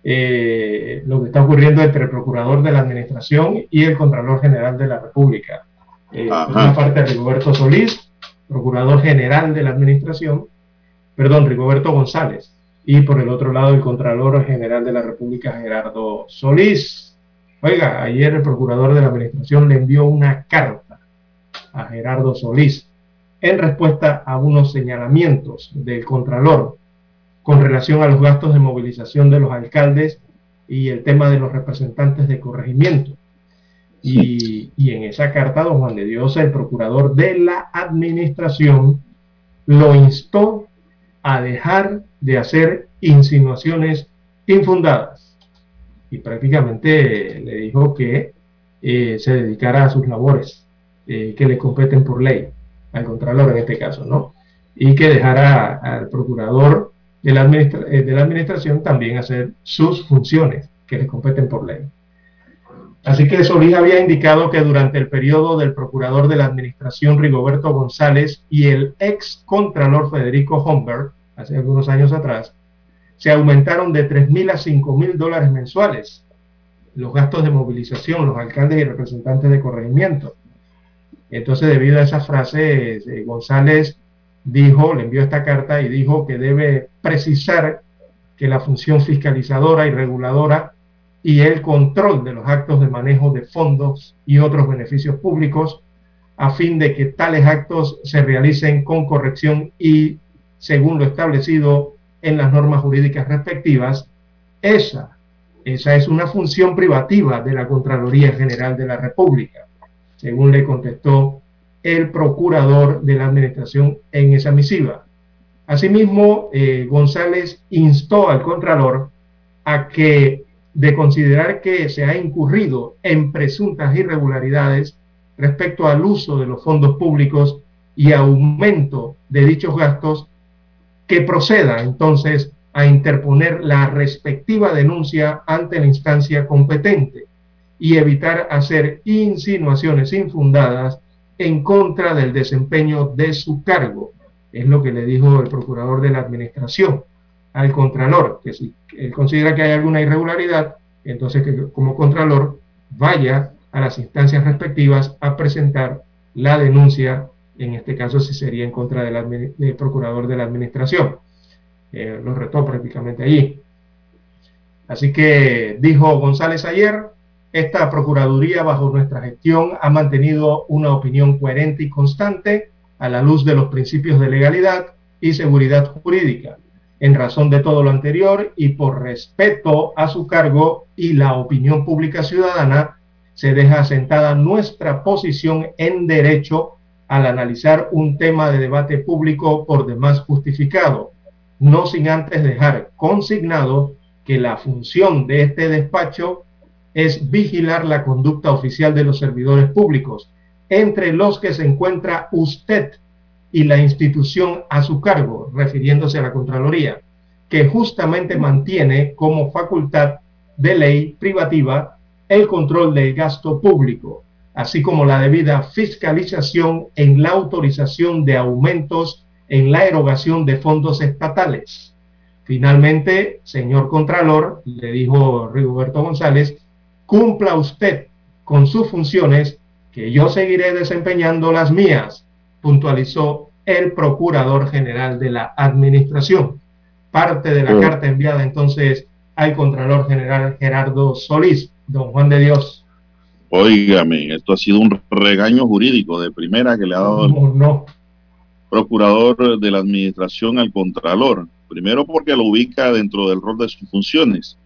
eh, lo que está ocurriendo entre el procurador de la administración y el contralor general de la República. Eh, por Ajá. una parte, Rigoberto Solís, procurador general de la administración, perdón, Rigoberto González, y por el otro lado, el contralor general de la República, Gerardo Solís. Oiga, ayer el procurador de la administración le envió una carta a Gerardo Solís en respuesta a unos señalamientos del Contralor con relación a los gastos de movilización de los alcaldes y el tema de los representantes de corregimiento. Y, y en esa carta, don Juan de Dios, el procurador de la administración, lo instó a dejar de hacer insinuaciones infundadas. Y prácticamente le dijo que eh, se dedicara a sus labores eh, que le competen por ley, al Contralor en este caso, ¿no? Y que dejara al procurador de la, administra eh, administración también hacer sus funciones que le competen por ley. Así que Solís había indicado que durante el periodo del procurador de la administración Rigoberto González y el ex contralor Federico Homberg, hace algunos años atrás, se aumentaron de 3 mil a 5 mil dólares mensuales los gastos de movilización, los alcaldes y representantes de corregimiento. Entonces, debido a esa frase, eh, González dijo, le envió esta carta y dijo que debe precisar que la función fiscalizadora y reguladora y el control de los actos de manejo de fondos y otros beneficios públicos a fin de que tales actos se realicen con corrección y según lo establecido en las normas jurídicas respectivas, esa, esa es una función privativa de la Contraloría General de la República, según le contestó el procurador de la Administración en esa misiva. Asimismo, eh, González instó al Contralor a que, de considerar que se ha incurrido en presuntas irregularidades respecto al uso de los fondos públicos y aumento de dichos gastos, que proceda entonces a interponer la respectiva denuncia ante la instancia competente y evitar hacer insinuaciones infundadas en contra del desempeño de su cargo. Es lo que le dijo el procurador de la administración al contralor, que si él considera que hay alguna irregularidad, entonces que como contralor vaya a las instancias respectivas a presentar la denuncia, en este caso si sería en contra del, procurador de la administración. Eh, lo retó prácticamente allí. Así que dijo González ayer, esta Procuraduría bajo nuestra gestión ha mantenido una opinión coherente y constante a la luz de los principios de legalidad y seguridad jurídica. En razón de todo lo anterior y por respeto a su cargo y la opinión pública ciudadana, se deja asentada nuestra posición en derecho al analizar un tema de debate público por demás justificado, no sin antes dejar consignado que la función de este despacho es vigilar la conducta oficial de los servidores públicos, entre los que se encuentra usted y la institución a su cargo, refiriéndose a la Contraloría, que justamente mantiene como facultad de ley privativa el control del gasto público, así como la debida fiscalización en la autorización de aumentos en la erogación de fondos estatales. Finalmente, señor Contralor, le dijo Rigoberto González, cumpla usted con sus funciones, que yo seguiré desempeñando las mías, puntualizó el Procurador General de la Administración. Parte de la oh. carta enviada entonces al Contralor General Gerardo Solís, don Juan de Dios. Óigame, esto ha sido un regaño jurídico de primera que le ha dado no, no. procurador de la administración al contralor. Primero porque lo ubica dentro del rol de sus funciones.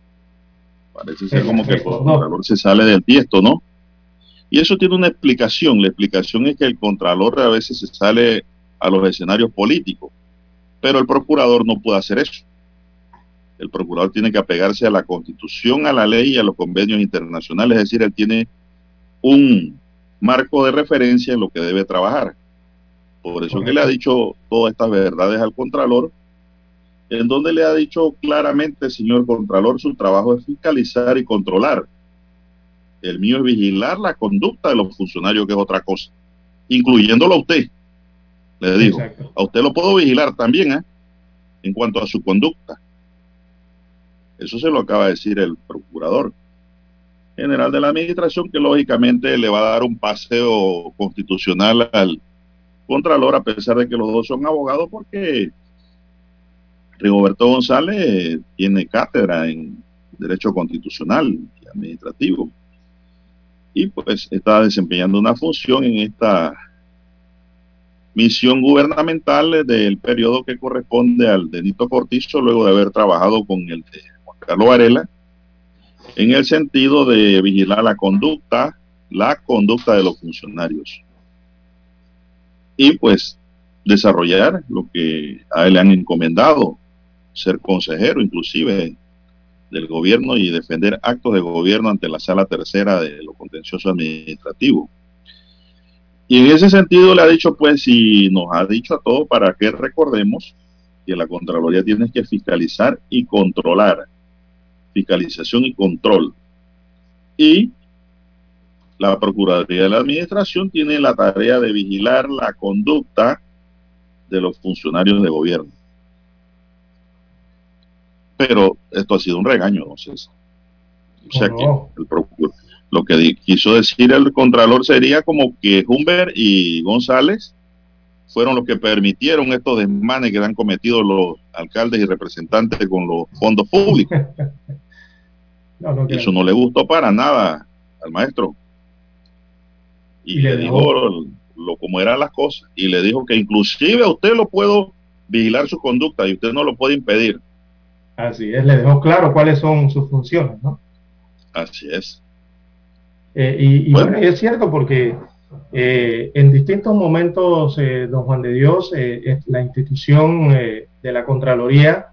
Parece ser como que el contralor se sale del tiesto, ¿no? Y eso tiene una explicación. La explicación es que el contralor a veces se sale a los escenarios políticos, pero el procurador no puede hacer eso. El procurador tiene que apegarse a la constitución, a la ley y a los convenios internacionales, es decir, él tiene un marco de referencia en lo que debe trabajar. Por eso que le ha dicho todas estas verdades al Contralor, en donde le ha dicho claramente, señor Contralor, su trabajo es fiscalizar y controlar. El mío es vigilar la conducta de los funcionarios, que es otra cosa, incluyéndolo a usted. Le digo, Exacto. a usted lo puedo vigilar también, ¿eh? En cuanto a su conducta. Eso se lo acaba de decir el procurador general de la administración, que lógicamente le va a dar un paseo constitucional al Contralor, a pesar de que los dos son abogados, porque Rigoberto González tiene cátedra en Derecho Constitucional y Administrativo. Y pues está desempeñando una función en esta misión gubernamental del periodo que corresponde al de Nito Cortizo, luego de haber trabajado con el de Juan Carlos Varela, en el sentido de vigilar la conducta la conducta de los funcionarios y pues desarrollar lo que a él le han encomendado, ser consejero inclusive del gobierno y defender actos de gobierno ante la sala tercera de lo contencioso administrativo. Y en ese sentido le ha dicho, pues, y nos ha dicho a todos para que recordemos que la Contraloría tiene que fiscalizar y controlar. Fiscalización y control. Y la Procuraduría de la Administración tiene la tarea de vigilar la conducta de los funcionarios de gobierno. Pero esto ha sido un regaño, sé. O sea que el lo que quiso decir el Contralor sería como que Humber y González fueron los que permitieron estos desmanes que han cometido los alcaldes y representantes con los fondos públicos. Eso no le gustó para nada al maestro. Y, le dijo lo, como eran las cosas. Y le dijo que inclusive a usted lo puedo vigilar su conducta y usted no lo puede impedir. Así es, le dejó claro cuáles son sus funciones, ¿no? Así es. Eh, y, bueno. es cierto porque eh, en distintos momentos, eh, don Juan de Dios, la institución de la Contraloría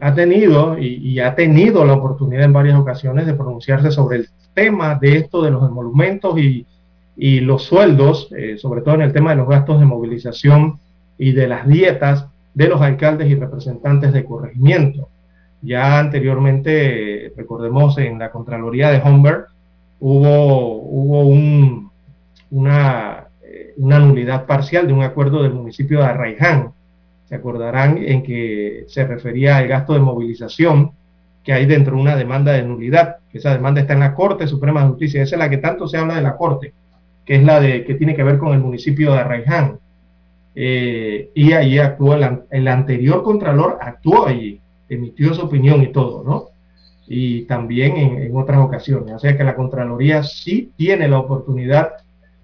ha tenido y, y, ha tenido la oportunidad en varias ocasiones de pronunciarse sobre el tema de esto de los emolumentos y, y los sueldos, sobre todo en el tema de los gastos de movilización y de las dietas de los alcaldes y representantes de corregimiento. Ya anteriormente, recordemos, en la Contraloría de Homberg hubo, hubo eh, una nulidad parcial de un acuerdo del municipio de Arraiján. Se acordarán en que se refería al gasto de movilización que hay dentro de una demanda de nulidad, esa demanda está en la Corte Suprema de Justicia, esa es la que tanto se habla de la Corte, que es la de que tiene que ver con el municipio de Arraiján. Eh, y allí actuó el, anterior Contralor, actuó allí, emitió su opinión y todo, ¿no? Y también en, otras ocasiones. O sea que la Contraloría sí tiene la oportunidad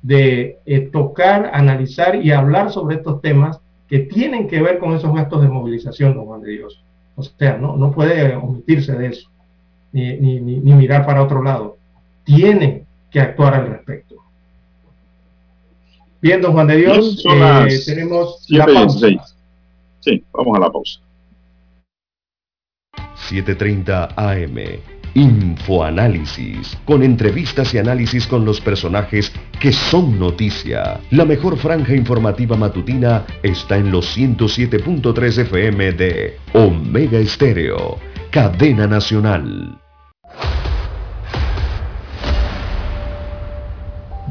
de eh, tocar, analizar y hablar sobre estos temas que tienen que ver con esos gastos de movilización, don Juan de Dios. O sea, no, no puede omitirse de eso, ni, ni mirar para otro lado. Tiene que actuar al respecto. Bien, don Juan de Dios, eh, tenemos la pausa. Sí, vamos a la pausa. 7.30 AM. Infoanálisis, con entrevistas y análisis con los personajes que son noticia. La mejor franja informativa matutina está en los 107.3 FM de Omega Estéreo, cadena nacional.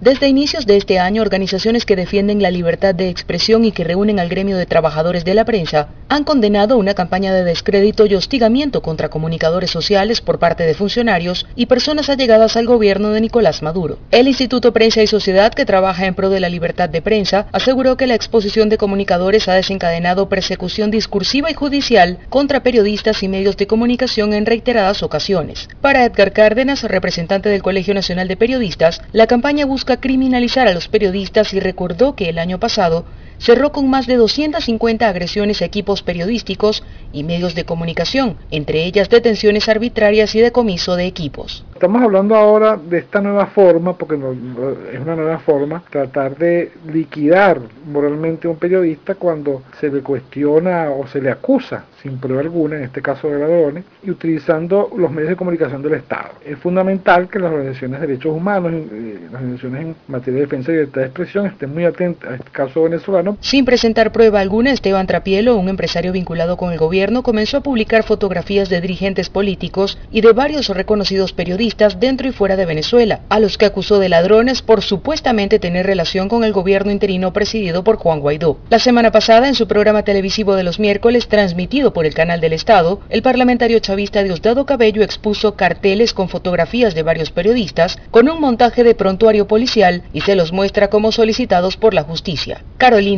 Desde inicios de este año, organizaciones que defienden la libertad de expresión y que reúnen al gremio de trabajadores de la prensa han condenado una campaña de descrédito y hostigamiento contra comunicadores sociales por parte de funcionarios y personas allegadas al gobierno de Nicolás Maduro. El Instituto Prensa y Sociedad, que trabaja en pro de la libertad de prensa, aseguró que la exposición de comunicadores ha desencadenado persecución discursiva y judicial contra periodistas y medios de comunicación en reiteradas ocasiones. Para Edgar Cárdenas, representante del Colegio Nacional de Periodistas, la campaña busca criminalizar a los periodistas y recordó que el año pasado cerró con más de 250 agresiones a equipos periodísticos y medios de comunicación, entre ellas detenciones arbitrarias y decomiso de equipos. Estamos hablando ahora de esta nueva forma, porque es una nueva forma, tratar de liquidar moralmente a un periodista cuando se le cuestiona o se le acusa sin prueba alguna, en este caso de ladrones, y utilizando los medios de comunicación del Estado. Es fundamental que las organizaciones de derechos humanos, eh, las organizaciones en materia de defensa y libertad de expresión estén muy atentas a este caso venezolano. Sin presentar prueba alguna, Esteban Trapielo, un empresario vinculado con el gobierno, comenzó a publicar fotografías de dirigentes políticos y de varios reconocidos periodistas dentro y fuera de Venezuela, a los que acusó de ladrones por supuestamente tener relación con el gobierno interino presidido por Juan Guaidó. La semana pasada, en su programa televisivo de los miércoles, transmitido por el canal del Estado, el parlamentario chavista Diosdado Cabello expuso carteles con fotografías de varios periodistas con un montaje de prontuario policial y se los muestra como solicitados por la justicia. Carolina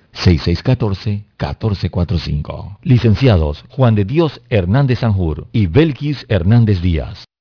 6614-1445. Licenciados Juan de Dios Hernández Sanjur y Belkis Hernández Díaz.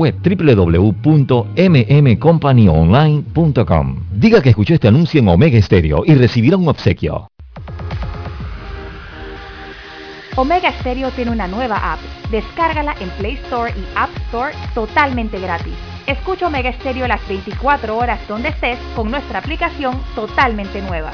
www.mmcompanyonline.com. Diga que escuchó este anuncio en Omega Stereo y recibirá un obsequio. Omega Stereo tiene una nueva app. Descárgala en Play Store y App Store totalmente gratis. Escucha Omega Stereo las 24 horas donde estés con nuestra aplicación totalmente nueva.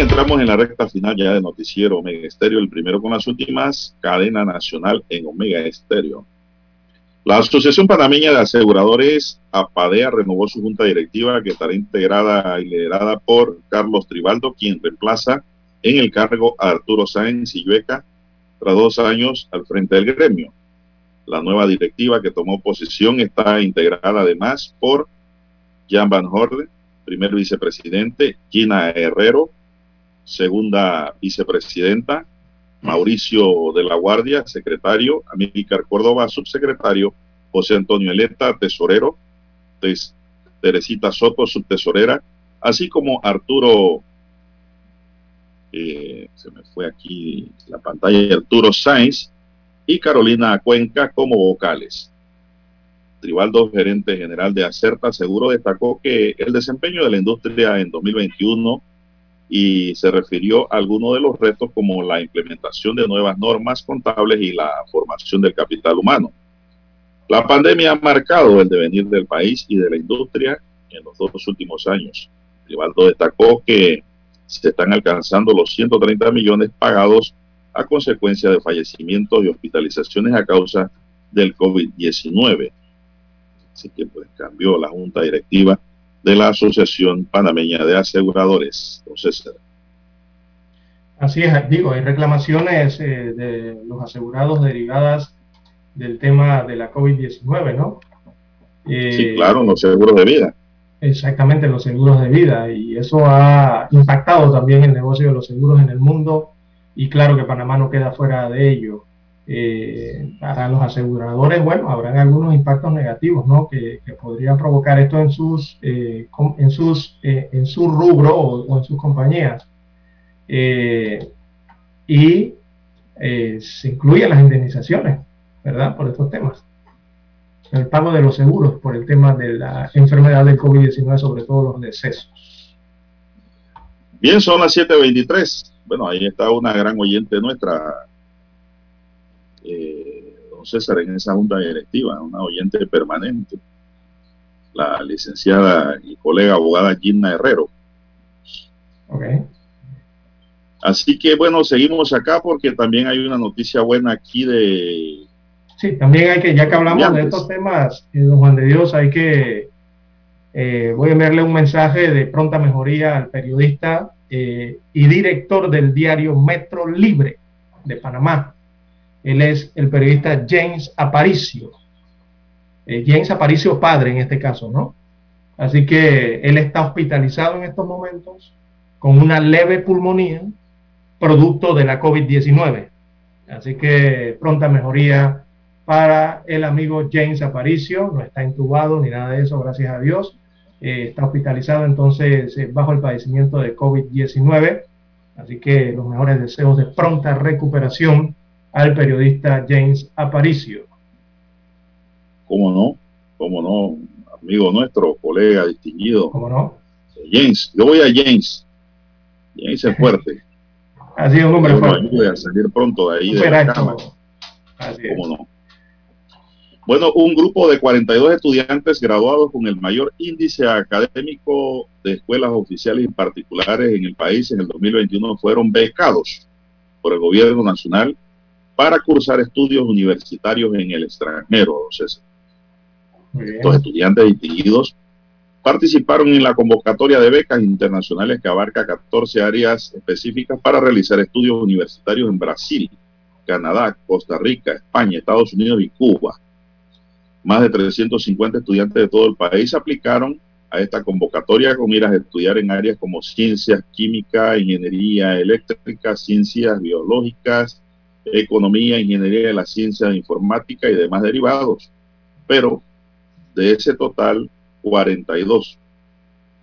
Entramos en la recta final ya de Noticiero Omega Estéreo, el primero con las últimas, cadena nacional en Omega Estéreo. La Asociación Panameña de Aseguradores, APADEA, renovó su junta directiva que estará integrada y liderada por Carlos Tribaldo, quien reemplaza en el cargo a Arturo Sáenz Illueca tras dos años al frente del gremio. La nueva directiva que tomó posición está integrada además por Jan Van Horde, primer vicepresidente, Gina Herrero, segunda vicepresidenta, Mauricio de la Guardia, secretario, Amílcar Córdoba, subsecretario, José Antonio Eleta, tesorero, Tes- Teresita Soto, subtesorera, así como Arturo, eh, se me fue aquí la pantalla, Arturo Sainz y Carolina Cuenca como vocales. Tribaldo, gerente general de Acerta Seguro, destacó que el desempeño de la industria en 2021 y se refirió a algunos de los retos como la implementación de nuevas normas contables y la formación del capital humano. La pandemia ha marcado el devenir del país y de la industria en los dos últimos años. Rivaldo destacó que se están alcanzando los 130 millones pagados a consecuencia de fallecimientos y hospitalizaciones a causa del COVID-19. Así que pues cambió la junta directiva de la Asociación Panameña de Aseguradores. Entonces, Así es, digo, hay reclamaciones eh, de los asegurados derivadas del tema de la COVID-19, ¿no? Eh, sí, claro, los seguros de vida. Exactamente, los seguros de vida. Y eso ha impactado también el negocio de los seguros en el mundo. Y claro que Panamá no queda fuera de ello. Eh, para los aseguradores, bueno, habrán algunos impactos negativos, ¿no? Que, que podrían provocar esto en sus, eh, en sus, eh, en su rubro o, o en sus compañías. Eh, y eh, se incluyen las indemnizaciones, ¿verdad? Por estos temas. El pago de los seguros por el tema de la enfermedad del COVID-19, sobre todo los decesos. Bien, son las 7.23. Bueno, ahí está una gran oyente nuestra, eh, don César, en esa junta directiva, una oyente permanente, la licenciada y colega abogada Gina Herrero. ¿ok? Así que bueno, seguimos acá porque también hay una noticia buena aquí de... Sí, también hay que, ya que hablamos de estos temas, eh, don Juan de Dios, hay que, eh, voy a enviarle un mensaje de pronta mejoría al periodista eh, y director del diario Metro Libre de Panamá, Él es el periodista James Aparicio. Eh, James Aparicio padre en este caso, ¿no? Así que él está hospitalizado en estos momentos con una leve pulmonía, producto de la COVID-19. Así que pronta mejoría para el amigo James Aparicio, no está intubado ni nada de eso, gracias a Dios. Eh, está hospitalizado entonces eh, bajo el padecimiento de COVID-19. Así que los mejores deseos de pronta recuperación al periodista James Aparicio. ¿Cómo no? ¿Cómo no? Amigo nuestro, colega distinguido. ¿Cómo no? James, yo voy a James. James es fuerte. Ha sido un hombre fuerte. ayude a salir pronto de ahí de la esto. cama. Así es. ¿Cómo no? Bueno, un grupo de 42 estudiantes graduados con el mayor índice académico de escuelas oficiales y particulares en el país en el 2021 fueron becados por el gobierno nacional para cursar estudios universitarios en el extranjero. Entonces, estos estudiantes distinguidos participaron en la convocatoria de becas internacionales que abarca 14 áreas específicas para realizar estudios universitarios en Brasil, Canadá, Costa Rica, España, Estados Unidos y Cuba. Más de 350 estudiantes de todo el país aplicaron a esta convocatoria con miras a estudiar en áreas como ciencias, química, ingeniería eléctrica, ciencias biológicas, economía, ingeniería de la ciencia informática y demás derivados. Pero de ese total, 42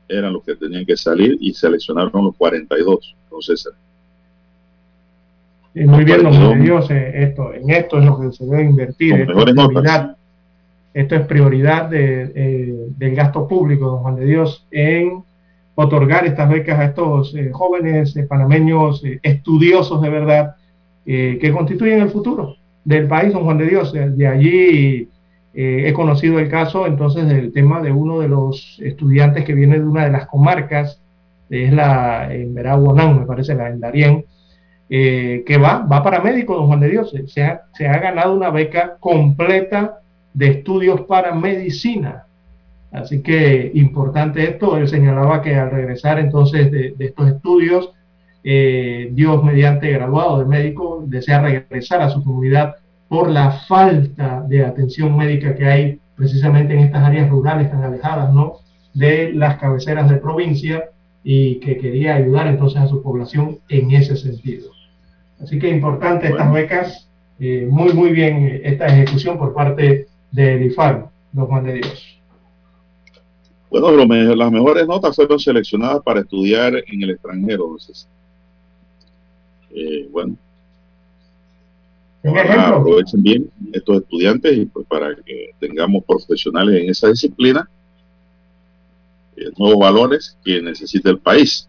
eran los que tenían que salir y seleccionaron los 42. Entonces, Sí, muy bien, don Juan de Perdón. Dios, eh, esto, en esto es lo que se debe invertir. Esto es prioridad, esto es prioridad de, eh, del gasto público, don Juan de Dios, en otorgar estas becas a estos eh, jóvenes eh, panameños eh, estudiosos de verdad eh, que constituyen el futuro del país, don Juan de Dios. Eh, De allí eh, he conocido el caso entonces del tema de uno de los estudiantes que viene de una de las comarcas, es la en Veraguanán, me parece, la en Darién, eh, que va, va para médico, don Juan de Dios. Se- ha, se ha ganado una beca completa de estudios para medicina. Así que importante esto, él señalaba que al regresar entonces de estos estudios, eh, Dios mediante graduado de médico desea regresar a su comunidad por la falta de atención médica que hay precisamente en estas áreas rurales tan alejadas, ¿no? De las cabeceras de provincia y que quería ayudar entonces a su población en ese sentido. Así que importante estas becas, eh, muy muy bien eh, esta ejecución por parte del IFAR, don Juan de Dios. bueno, las mejores notas fueron seleccionadas para estudiar en el extranjero. Entonces, eh, bueno, aprovechen bien estos estudiantes y pues para que tengamos profesionales en esa disciplina, eh, nuevos valores que necesita el país.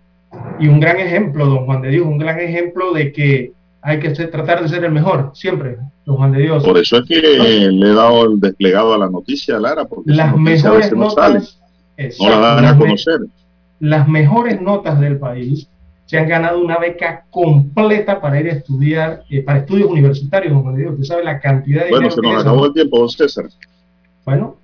y un gran ejemplo, don Juan de Dios, un gran ejemplo de que hay que ser- tratar de ser el mejor, siempre, don Juan de Dios. Por eso es que le he dado el desplegado a la noticia, Lara, porque Las mejores veces no sale, notas, no la dan a conocer. las mejores notas del país se han ganado una beca completa para ir a estudiar, eh, para estudios universitarios, don Juan de Dios. Usted sabe la cantidad de Bueno, se nos acabó el tiempo, don César. Bueno,